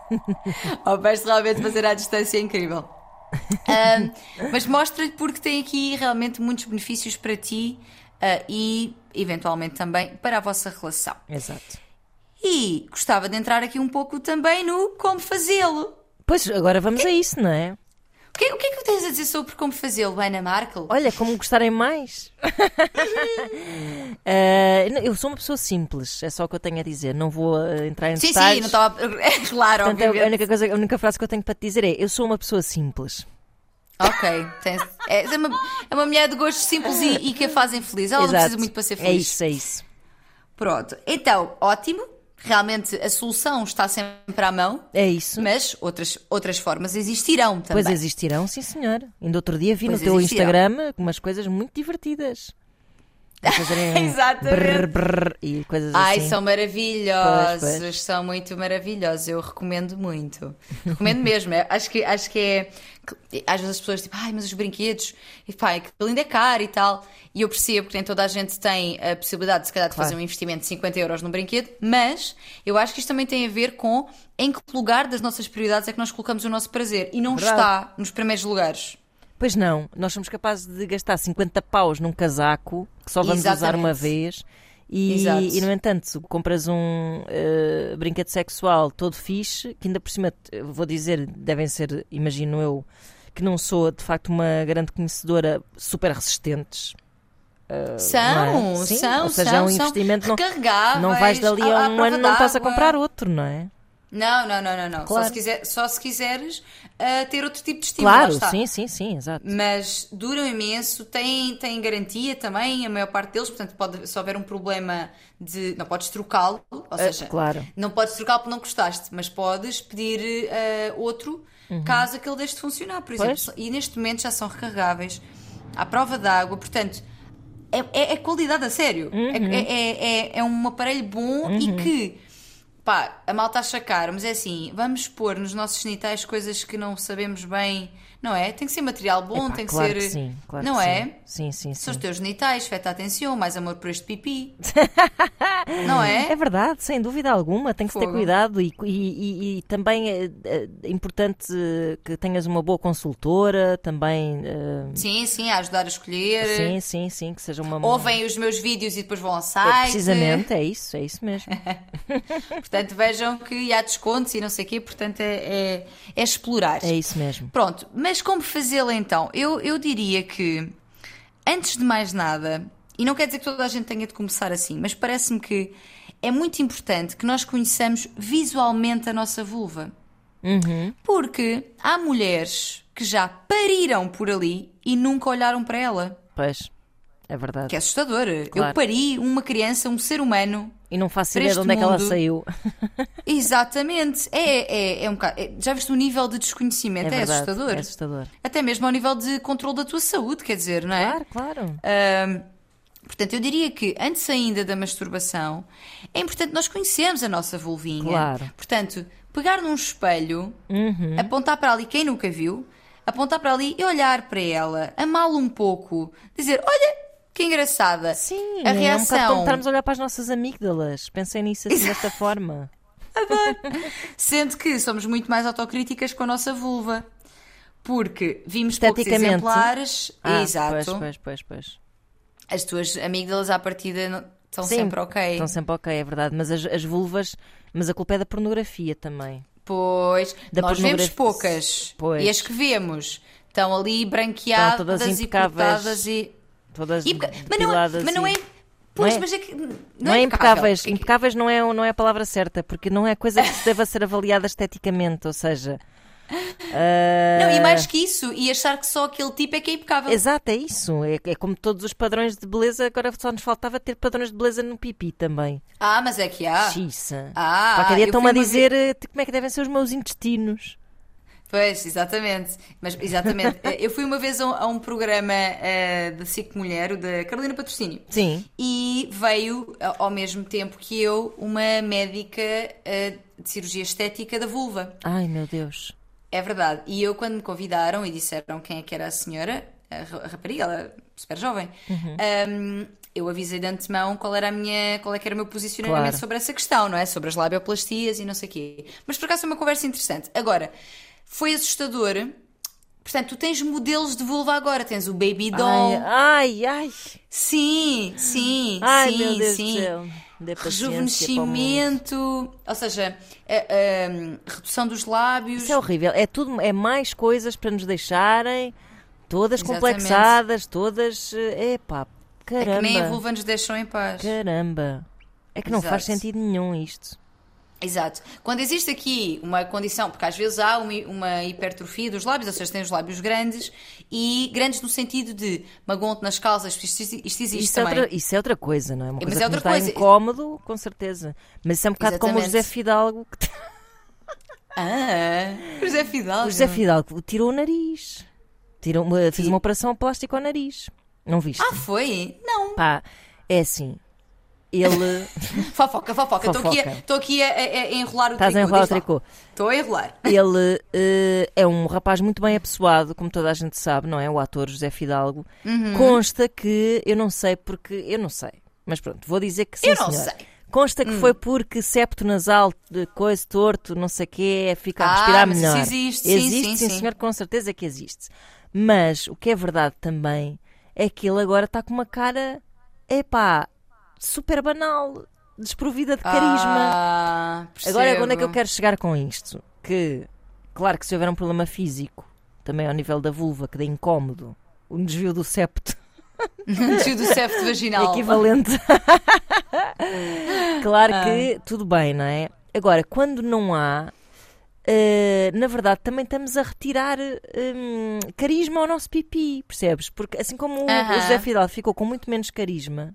oh, vais realmente fazer à distância é incrível. Ahm, mas mostra-lhe porque tem aqui realmente muitos benefícios para ti ah, e, eventualmente, também para a vossa relação. Exato. E gostava de entrar aqui um pouco também no como fazê-lo. Pois, agora vamos a isso, não é? O que, o que é que tens a dizer sobre como fazê-lo, Ana Markel? Olha, como gostarem mais. Não, eu sou uma pessoa simples, é só o que eu tenho a dizer. Não vou eh, entrar em Sim, detalhes. sim, não estava. É claro, Portanto, a obviamente. única, coisa, a única frase que eu tenho para te dizer é: eu sou uma pessoa simples. Ok, tens- é, é, uma, é uma mulher de gostos simples e, e que a fazem feliz. Ela não Exato. precisa muito para ser É feliz. isso, é isso. Pronto, então, ótimo. Realmente a solução está sempre à mão, É isso. mas outras, outras formas existirão também. Pois existirão, sim senhor. Ainda outro dia vi Pois no teu existirão. Instagram umas coisas muito divertidas. Fazerem Exatamente. brrr, brrr e coisas Ai, assim. são maravilhosos, Pois, pois. são muito maravilhosos. Eu recomendo muito. Recomendo mesmo. É, acho, que, acho que é. Às vezes as pessoas tipo, ai, mas os brinquedos, e pá, que ainda é caro e tal. E eu percebo que nem toda a gente tem a possibilidade, se calhar, de Claro. fazer um investimento de 50 euros num brinquedo, mas eu acho que isto também tem a ver com em que lugar das nossas prioridades é que nós colocamos o nosso prazer. E não Verdade. está nos primeiros lugares. Pois não, nós somos capazes de gastar 50 paus num casaco que só vamos usar Exatamente. uma vez. E, e, no entanto, compras um eh, brinquedo sexual todo fixe, que ainda por cima, eh, vou dizer, devem ser, imagino eu, que não sou de facto uma grande conhecedora, super resistentes. São, não é? Sim, são, ou seja, são, é um são investimento, não, não vais dali a um ano não estás a comprar outro, não é? Não, não, não, não, não. Só, Claro. se quiser, só se quiseres ah, ter outro tipo de estímulo. Claro, está. sim, sim, sim, exato. Mas duram imenso, têm, têm garantia também, a maior parte deles, portanto, pode, se houver um problema de. Não podes trocá-lo, ou seja, claro. não podes trocá-lo porque não gostaste, mas podes pedir ah, outro caso aquele deixe de funcionar, por exemplo. Pois. E neste momento já são recarregáveis à prova d'água, portanto. É, é- é qualidade a sério. É- É, é, é, é um aparelho bom e que pá, a malta acha caro, mas é assim, vamos pôr nos nossos genitais coisas que não sabemos bem, não é? Tem que ser material bom, Epá, tem que claro ser. que sim, claro não que é? Sim, sim, sim. São os sim. teus genitais, feta atenção, mais amor por este pipi. não é? É verdade, sem dúvida alguma, tem que se ter cuidado e, e- e- também é, é importante eh, que tenhas uma boa consultora, também. eh, Sim, sim, a ajudar a escolher. sim, sim, sim, que seja uma. Ouvem os meus vídeos e depois vão ao É, site. precisamente, é isso, é isso mesmo. Portanto, vejam que há descontos e não sei o quê, portanto, é, é, é explorar. É isso mesmo. Pronto, mas como fazê-lo então? Eu, eu diria que, antes de mais nada, e não quer dizer que toda a gente tenha de começar assim, mas parece-me que é muito importante que nós conheçamos visualmente a nossa vulva. Uhum. Porque há mulheres que já pariram por ali e nunca olharam para ela. Pois, é verdade. Que é assustador. Claro. Eu pari uma criança, um ser humano. E não faço ideia de onde é que ela mundo- saiu. Exatamente. É, é, é um bocado. é- já viste o nível de É desconhecimento? É, verdade. assustador. É assustador. Até mesmo ao nível de controle da tua saúde, quer dizer, não é? Claro, claro. Portanto, eu diria que antes ainda da masturbação é importante nós conhecermos a nossa vulvinha. Claro. Portanto, pegar num espelho, Uhum. apontar para ali quem nunca viu, apontar para ali e olhar para ela, amá-la um pouco, dizer: Olha, que engraçada. Sim, a é um reação. como estarmos a olhar para as nossas amígdalas. Pensem nisso assim desta forma. Sendo que somos muito mais autocríticas com a nossa vulva. Porque vimos poucos exemplares. Ah, Exato. Pois, pois, pois, pois. As tuas amígdalas à partida não- estão Sim, sempre ok. Estão sempre ok, é verdade. Mas as, as vulvas. Mas a culpa é da pornografia também. Pois, Da nós vemos pornografia- poucas. Pois. E as que vemos estão ali branqueadas Estão todas e impecáveis. cortadas e. Todas e mas, não, mas não é. e- Pois, Não é- mas é que. Não, Não, é impecáveis. impecável. Impecáveis não é, não é a palavra certa, porque não é coisa que se deva ser avaliada esteticamente, ou seja. Ah, Não, e mais que isso, e achar que só aquele tipo é que é impecável. Exato, é isso. É, é como todos os padrões de beleza, agora só nos faltava ter padrões de beleza no pipi também. Ah, mas é que há. Xiça. Ah, Qualquer dia estão-me a dizer eh, como é que devem ser os meus intestinos. Pois, exatamente. Mas, exatamente. Eu fui uma vez a um, a um programa eh, da SIC Mulher, o da Carolina Patrocínio. Sim. E veio, ao mesmo tempo que eu, uma médica eh, de cirurgia estética da vulva. Ai, meu Deus. É verdade. E eu, quando me convidaram e disseram quem é que era a senhora, a, ra- a rapariga, ela é super jovem, hum, eu avisei de antemão qual era, a minha, qual é que era o meu posicionamento Claro. sobre essa questão, não é? Sobre as labioplastias e não sei o quê. Mas por acaso foi uma conversa interessante. Agora, foi assustador. Portanto, tu tens modelos de vulva agora. Tens o Baby Doll. Ai, ai, ai. Sim, sim, Ai, sim, meu Deus sim. do céu. Mundo. Rejuvenescimento, ou seja, a, a- redução dos lábios. Isso é horrível. É tudo, é mais coisas para nos deixarem todas Exatamente. complexadas, todas. eh, Epá, É que caramba. nem a vulva nos deixam em paz. Caramba. É que não faz Exato. sentido nenhum isto. Exato. Quando existe aqui uma condição, porque às vezes há uma, hipertrofia dos lábios, ou seja, tem os lábios grandes e grandes no sentido de magonte nas calças, isto, isto existe Isso é, também. outra, isso é outra coisa, não é? Uma Mas coisa é que outra dá coisa. incómodo, com certeza. Mas isso é um bocado como o Exatamente. José Fidalgo. que- Ah, José Fidalgo. O José Fidalgo tirou o nariz. Tirou uma, fez uma operação plástica ao nariz. Não viste? Ah, foi? Não. Pá, é assim. Ele. Fofoca, fofoca. Estou aqui, a, aqui a, a- a enrolar o Estás a tricô. enrolar o diz lá. tricô. Estou a enrolar. Ele eh, é um rapaz muito bem apessoado, como toda a gente sabe, não é? O ator José Fidalgo. Uhum. Consta que, eu não sei porque, eu não sei, mas pronto, vou dizer que sim, Eu não senhor. sei. Hum. Consta que foi porque septo nasal, de coisa torto, não sei o quê, fica a Ah, respirar mas isso melhor. existe, sim, existe, sim, sim, sim. senhor, com certeza que existe. Mas o que é verdade também é que ele agora está com uma cara, epá, super banal, desprovida de carisma. Ah, Agora, onde é que eu quero chegar com isto? Que, claro que se houver um problema físico, também ao nível da vulva, que dê incómodo, um desvio do septo Desvio do septo vaginal. equivalente. claro que tudo bem, não é? agora, quando não há, Uh, na verdade, também estamos a retirar um, carisma ao nosso pipi, percebes? Porque assim como uh -huh. o José Fidalgo ficou com muito menos carisma,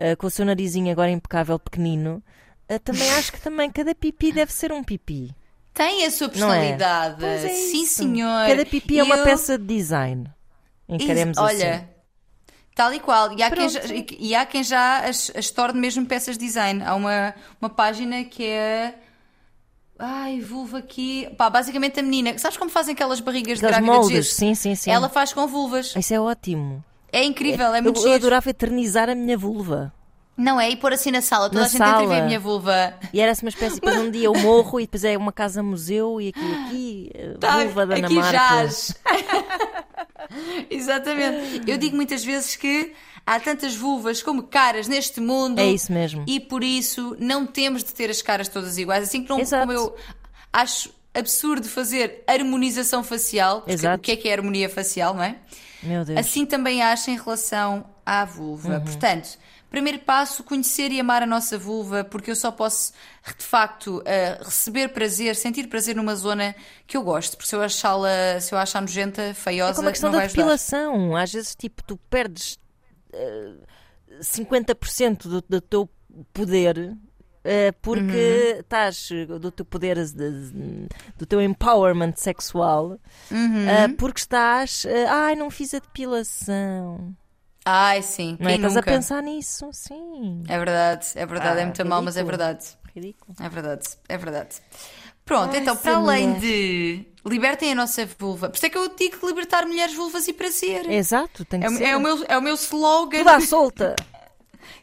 uh, com o seu narizinho agora impecável, pequenino, também acho que também cada pipi deve ser um pipi. Tem a sua personalidade. É? É Sim, senhor. Cada pipi é uma peça de design. Encaremos Olha, assim. Olha, tal e qual. E há, quem já, e há quem já as, as torne mesmo peças de design. Há uma, uma página que é Ai, vulva aqui. Pá, basicamente a menina. Sabes como fazem aquelas barrigas Aquelas de grávida moldes, de sim, sim, sim. Ela faz com vulvas. Isso é ótimo. É incrível, é Eu, muito eu giro. adorava eternizar a minha vulva. Não é? E pôr assim na sala. Toda Na a gente sala. a minha vulva. E era-se uma espécie, depois um dia eu morro e depois é uma casa-museu e aqui, aqui, a Tá, vulva da Ana aqui Marta. jaz. Exatamente. Eu digo muitas vezes que há tantas vulvas como caras neste mundo. É isso mesmo. E por isso não temos de ter as caras todas iguais. Assim que não, Exato. como eu acho absurdo fazer harmonização facial. Porque Exato. o que é que é harmonia facial, não é? Meu Deus. Assim também acho em relação à vulva. Uhum. Portanto, primeiro passo, conhecer e amar a nossa vulva, porque eu só posso, de facto, eh, receber prazer, sentir prazer numa zona que eu gosto. Porque se eu achá-la, se eu achar nojenta, feiosa, É como a questão da depilação. Às vezes, tipo, tu perdes eh, 50% do, do teu poder porque Uhum. estás eh, do teu poder eh, do teu empowerment sexual Uhum. eh, porque estás eh, ai não fiz a depilação Ai, sim. não é? Quem estás nunca? a pensar nisso sim É verdade, é verdade. Ah, é muito mal, mas é ridículo. verdade. ridículo É verdade, é verdade. Pronto, Ai, então, para além mulher. de libertem a nossa vulva, por isso é que eu digo libertar mulheres vulvas e prazer. exato tem que É, o- ser é o meu, é o meu slogan. solta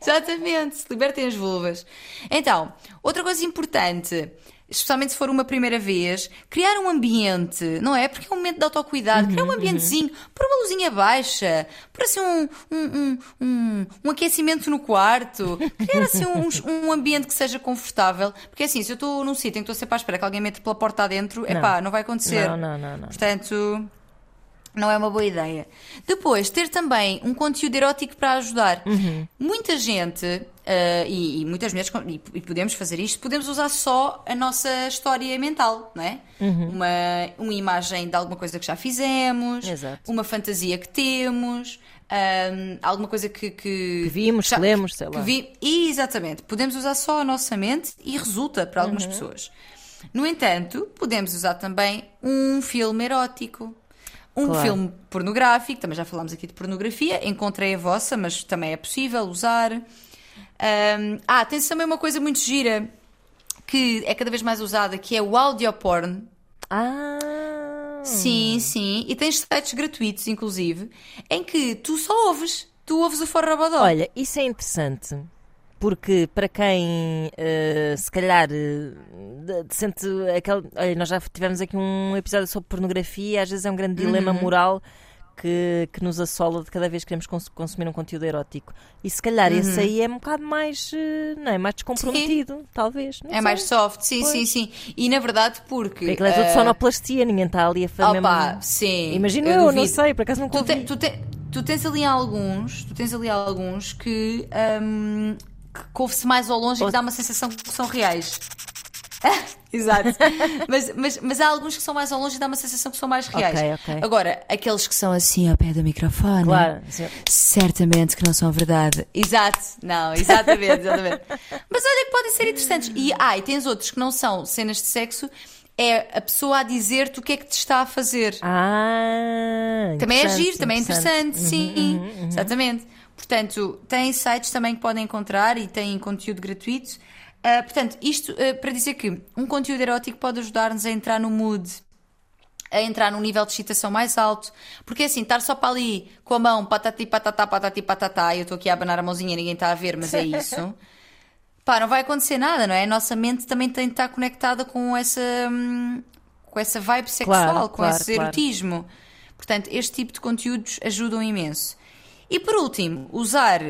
Exatamente, libertem as vulvas. Então, outra coisa importante, especialmente se for uma primeira vez, criar um ambiente, não é? Porque é um momento de autocuidado, criar um ambientezinho, pôr uma luzinha baixa, pôr assim um, um, um, um, um aquecimento no quarto, criar assim um, um ambiente que seja confortável. Porque assim, se eu estou num sítio em que estou sempre à espera que alguém me entre pela porta adentro, é pá, não vai acontecer. não não não não Portanto, não é uma boa ideia. Depois, ter também um conteúdo erótico para ajudar. Muita gente, eh, e, e muitas mulheres, e, e podemos fazer isto, podemos usar só a nossa história mental, não é? Uma, uma imagem de alguma coisa que já fizemos, Exato. uma fantasia que temos, ahm, alguma coisa que, que, Que vimos, já- que lemos, sei lá. vi- Exatamente. Podemos usar só a nossa mente e resulta para Uhum. algumas pessoas. No entanto, podemos usar também um filme erótico. Um Claro. filme pornográfico, também já falámos aqui de pornografia, encontrei a vossa, mas também é possível usar. Ahm, ah, tem também uma coisa muito gira que é cada vez mais usada, que é o audio porn. ah Sim, sim. E tens sites gratuitos, inclusive, em que tu só ouves. Tu ouves o Forrabadó. Olha, isso é interessante. Porque para quem eh, se calhar de- sente aquele. Olha, nós já tivemos aqui um episódio sobre pornografia, às vezes é um grande dilema Uhum. moral que, que nos assola de cada vez que queremos cons- consumir um conteúdo erótico. E se calhar Uhum. esse aí é um bocado mais, eh, não é, mais descomprometido, talvez. não É sei. mais soft, sim, Pois. sim, sim. E na verdade, porque. Aquilo é tudo ah, sonoplastia, ninguém está ali a fazer. Opa, mesmo- sim. Imagino eu, não duvido. sei, por acaso nunca Tu, te- tu, te- tu tens ali alguns, tu tens ali alguns que, hum, que ouve-se mais ao longe e que dá uma sensação que são reais. Exato. mas, mas, mas há alguns que são mais ao longe e dá uma sensação que são mais reais. Ok, ok. Agora, aqueles que são assim ao pé do microfone. Claro. Certamente que não são verdade. Exato, não, exatamente, exatamente. Mas olha que podem ser interessantes. E, ah, e tens outros que não são cenas de sexo, é a pessoa a dizer-te o que é que te está a fazer. Ah, também é giro, também é interessante, Uhum, sim, uhum, uhum. exatamente. Portanto, tem sites também que podem encontrar e têm conteúdo gratuito. Ah, portanto, isto ah, para dizer que um conteúdo erótico pode ajudar-nos a entrar no mood, a entrar num nível de excitação mais alto. Porque assim, estar só para ali com a mão, patati patatá, patati patatá, eu estou aqui a abanar a mãozinha e ninguém está a ver, mas é isso. Pá, não vai acontecer nada, não é? A nossa mente também tem de estar conectada com essa, hum, com essa vibe sexual, Claro, com claro, esse claro. erotismo. Portanto, este tipo de conteúdos ajudam imenso. E por último, usar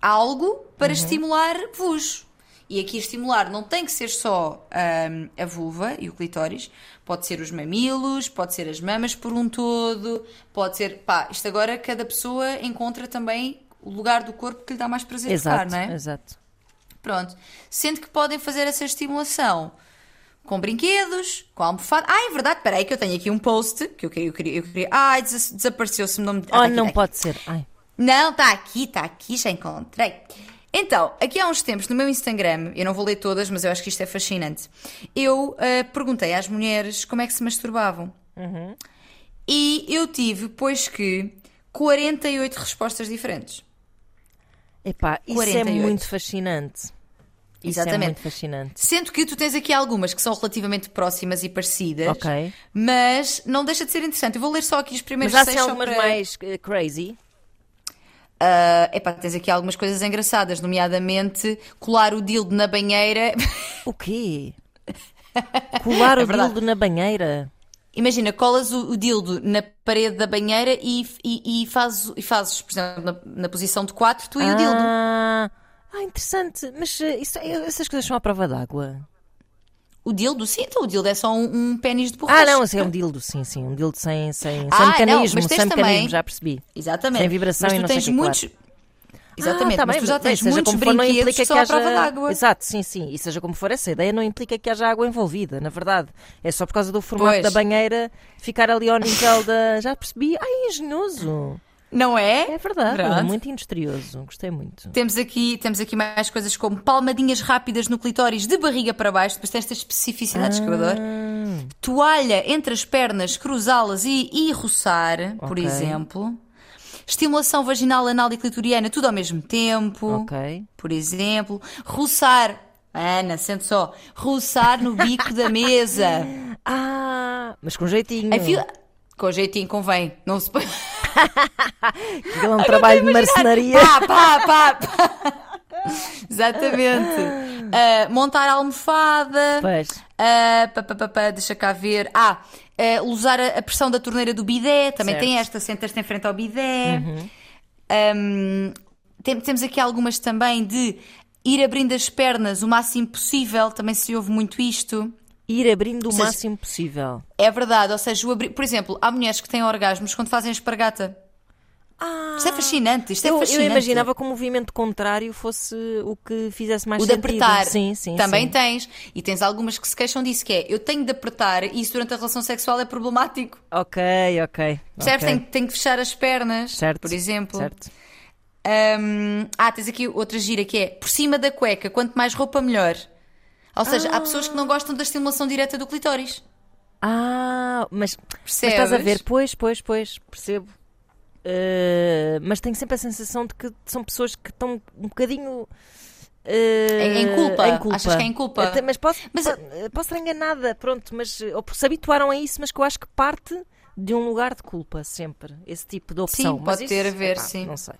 algo para Uhum. estimular-vos. E aqui estimular não tem que ser só hum, a vulva e o clitóris, pode ser os mamilos, pode ser as mamas por um todo, pode ser. Pá, isto agora cada pessoa encontra também o lugar do corpo que lhe dá mais prazer tocar, Exato, não é? exato. Pronto. Sendo que podem fazer essa estimulação com brinquedos, com almofada. Ah, é verdade, espera aí que eu tenho aqui um post que eu queria. Eu queria, eu queria... Ai, des desapareceu-se o nome. Oh, Ah, tá não tá pode ser. Ai. não, está aqui, está aqui, já encontrei. Então, aqui há uns tempos no meu Instagram, eu não vou ler todas, mas eu acho que isto é fascinante. Eu ah, perguntei às mulheres como é que se masturbavam. E eu tive, pois que, 48 respostas diferentes. Epá, isso 48. é muito fascinante. Isso é Exatamente. muito fascinante. Sendo que tu tens aqui algumas que são relativamente próximas e parecidas, Ok. mas não deixa de ser interessante. Eu vou ler só aqui os Mas primeiros há seis assim algumas para- mais eh, crazy. Ah, epá, tens aqui algumas coisas engraçadas, nomeadamente colar o dildo na banheira. O quê? Colar É o dildo na banheira. Imagina, colas o, o dildo na parede da banheira e, e, e, fazes, e fazes, por exemplo, na, na posição de 4, tu e o dildo. Ah, interessante. Mas eh, isso- essas coisas são à prova d'água. O dildo, sim, então o dildo é só um, um pênis de borracha. Ah, não, esse é um dildo, sim, sim. Um dildo sem, sem, Ah, sem não, mecanismo, tens sem também- mecanismo, já percebi. Exatamente. Sem vibração mas e tu não sei tens o quê, muitos. Exatamente, Ah, tá mas bem, tu já bem, tens muitos como for, não implica que haja... d'água. Exato, sim, sim. E seja como for, essa ideia não implica que haja água envolvida, na verdade. É só por causa do formato Pois. da banheira ficar ali ao nível da. Já percebi. Ai, engenhoso. Não é? É verdade, Pronto. muito industrioso. Gostei muito. Temos aqui, temos aqui mais coisas como palmadinhas rápidas no clitóris de barriga para baixo, depois tem estas especificidades que eu adoro. Ah, Toalha entre as pernas, cruzá-las e, e roçar, por Ok. exemplo. Estimulação vaginal, anal e clitoriana, tudo ao mesmo tempo. ok. Por exemplo. Roçar. Ana, sente só. Roçar no bico da mesa. Ah, mas com jeitinho. Fila... Com jeitinho convém. Não se Aquilo é um trabalho de marcenaria. Pá, pá, pá, pá. Exatamente. Ah, montar a almofada. Pois. Ah, pá, pá, pá, pá, deixa cá ver. Ah, ah, usar a, a pressão da torneira do bidé. Também Certo. tem esta, sentas-te em frente ao bidé. Ahm, tem- temos aqui algumas também de ir abrindo as pernas o máximo possível. Também se ouve muito isto. Ir abrindo o seja- máximo possível. É verdade, ou seja, o abrir... por exemplo, há mulheres que têm orgasmos quando fazem espargata. Ah, Isto é fascinante, isto é eu, eu fascinante. imaginava que o movimento contrário fosse o que fizesse mais O de sentido. apertar. Sim, sim. Também sim. tens. E tens algumas que se queixam disso, que é eu tenho de apertar e isso durante a relação sexual é problemático. Ok, ok. Percebes? ok. Tenho, tenho que fechar as pernas, Certo. por exemplo. Certo. Hum, ah, tens aqui outra gira que é por cima da cueca, quanto mais roupa, melhor. Ou seja, há pessoas que não gostam da estimulação direta do clitóris. Ah, mas, mas estás a ver? Pois, pois, pois, percebo. Eh, mas tenho sempre a sensação de que são pessoas que estão um bocadinho. eh, Em- em culpa? em culpa. Achas que é em culpa? Até- mas posso, Mas- po- posso estar enganada, pronto, mas ou se habituaram a isso, mas que eu acho que parte de um lugar de culpa sempre, esse tipo de opção. Sim, Mas pode isso, ter a ver, epá, sim. Não sei.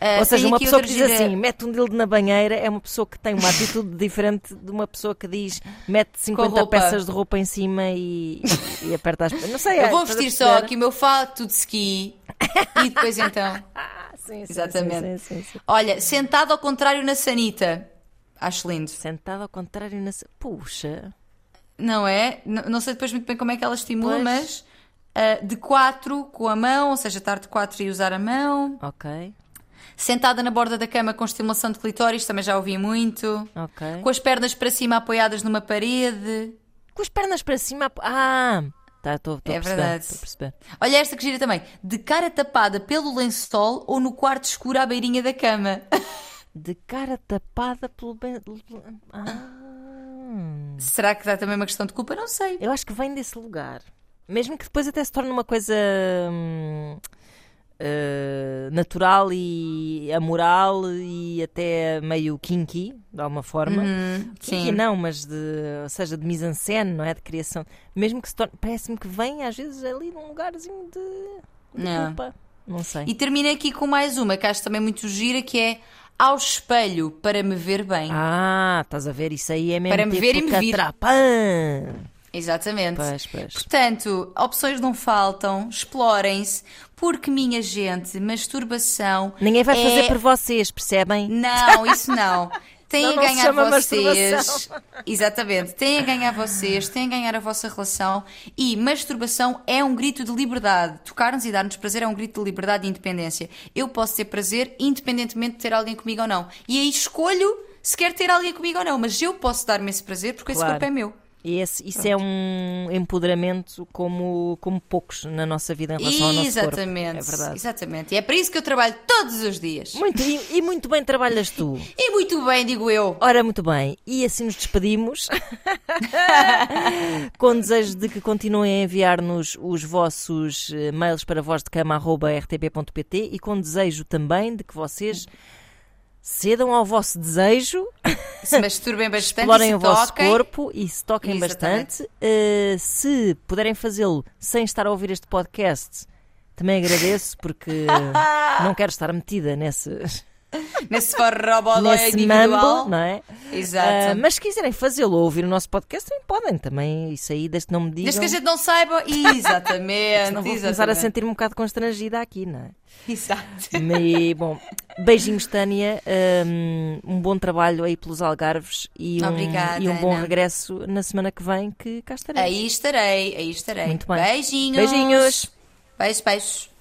Ah, Ou seja, uma pessoa que diz gira- assim, mete um dildo na banheira, é uma pessoa que tem uma atitude diferente de uma pessoa que diz, mete 50 roupa. peças de roupa em cima e, e aperta as. Não sei, Eu é, vou vestir só aqui o meu fato de ski e depois então. Ah, sim, sim, Exatamente. Sim. Olha, sentado ao contrário na sanita. Acho lindo. Sentado ao contrário na. Puxa. Não é? N- não sei depois muito bem como é que ela estimula, Pois. mas ah, de quatro com a mão, ou seja, estar de quatro e usar a mão. Ok, Sentada na borda da cama com estimulação de clitóris, também já ouvi muito. ok. Com as pernas para cima apoiadas numa parede. Com as pernas para cima. Ah! Tá, estou É a perceber. verdade. A perceber. Olha esta que gira também. De cara tapada pelo lençol ou no quarto escuro à beirinha da cama. De cara tapada pelo. ben- Ah. Será que dá também uma questão de culpa? Não sei. Eu acho que vem desse lugar. Mesmo que depois até se torne uma coisa hum, eh, natural e amoral e até meio kinky, de alguma forma. Hum, Kinky sim. não, mas de, ou seja, de mise-en-scène, não é? De criação. Mesmo que se torne, parece-me que vem às vezes ali num lugarzinho de, de Não. culpa. Não sei. E termino aqui com mais uma, que acho também muito gira, que é ao espelho para me ver bem. Ah, estás a ver? Isso aí é mesmo Para me tipo ver e me vir. catrapã. Exatamente. Pois, pois. Portanto, opções não faltam, explorem-se, porque, minha gente, masturbação. Ninguém vai fazer é- por vocês, percebem? Não, isso não. Não, a ganhar vocês. Exatamente. Têm a ganhar vocês, têm a ganhar a vossa relação. E masturbação é um grito de liberdade. Tocar-nos e dar-nos prazer é um grito de liberdade e independência. Eu posso ter prazer independentemente de ter alguém comigo ou não. E aí escolho se quer ter alguém comigo ou não, mas eu posso dar-me esse prazer porque esse Claro. corpo é meu. E esse- isso é um empoderamento como, como poucos na nossa vida em relação ao nosso Exatamente. corpo. É verdade. Exatamente. E é para isso que eu trabalho todos os dias. Muito, e, e muito bem trabalhas tu. E muito bem, digo eu. Ora, muito bem. E assim nos despedimos. com desejo de que continuem a enviar-nos os vossos eh, mails para vozdecama.rtp.pt e com desejo também de que vocês cedam ao vosso desejo, Se masturbem bastante explorem se o vosso toquem. corpo e se toquem Exatamente. bastante. Eh, se puderem fazê-lo sem estar a ouvir este podcast, também agradeço porque não quero estar metida nesse, Nesse forrobodó nesse individual. mambo, não é? Exato. Ah, mas se quiserem fazê-lo ou ouvir o nosso podcast, também podem. Também isso aí, desde que não me digam. Desde que a gente não saiba. Exatamente. Não vou começar a exatamente. sentir-me um bocado constrangida aqui, não é? Exato. E, bom, beijinhos, Tânia. Um, um bom trabalho aí pelos Algarves e um, Obrigada, e um bom Ana. regresso na semana que vem, que cá estarei. Aí estarei, aí estarei. Muito bem. Beijinhos. Beijinhos. Beijos, beijos.